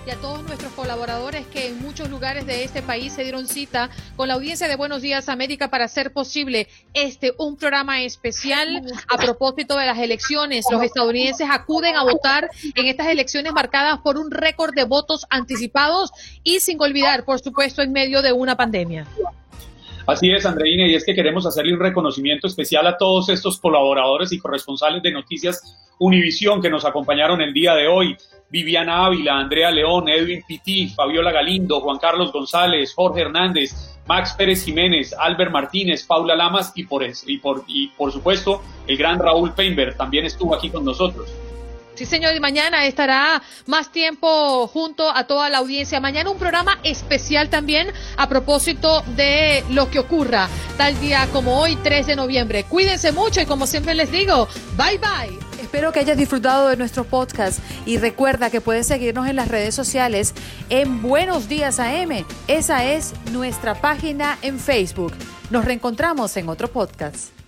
Y a todos nuestros colaboradores que en muchos lugares de este país se dieron cita con la audiencia de Buenos Días América para hacer posible este, un programa especial a propósito de las elecciones. Los estadounidenses acuden a votar en estas elecciones marcadas por un récord de votos anticipados y sin olvidar, por supuesto, en medio de una pandemia. Así es, Andreina, y es que queremos hacerle un reconocimiento especial a todos estos colaboradores y corresponsales de Noticias Univisión que nos acompañaron el día de hoy. Viviana Ávila, Andrea León, Edwin Pití, Fabiola Galindo, Juan Carlos González, Jorge Hernández, Max Pérez Jiménez, Albert Martínez, Paula Lamas y por, y por, y por supuesto el gran Raúl Peinberg también estuvo aquí con nosotros. Sí, señor, y mañana estará más tiempo junto a toda la audiencia. Mañana un programa especial también a propósito de lo que ocurra tal día como hoy, 3 de noviembre. Cuídense mucho y como siempre les digo, bye bye. Espero que hayas disfrutado de nuestro podcast y recuerda que puedes seguirnos en las redes sociales en Buenos Días AM. Esa es nuestra página en Facebook. Nos reencontramos en otro podcast.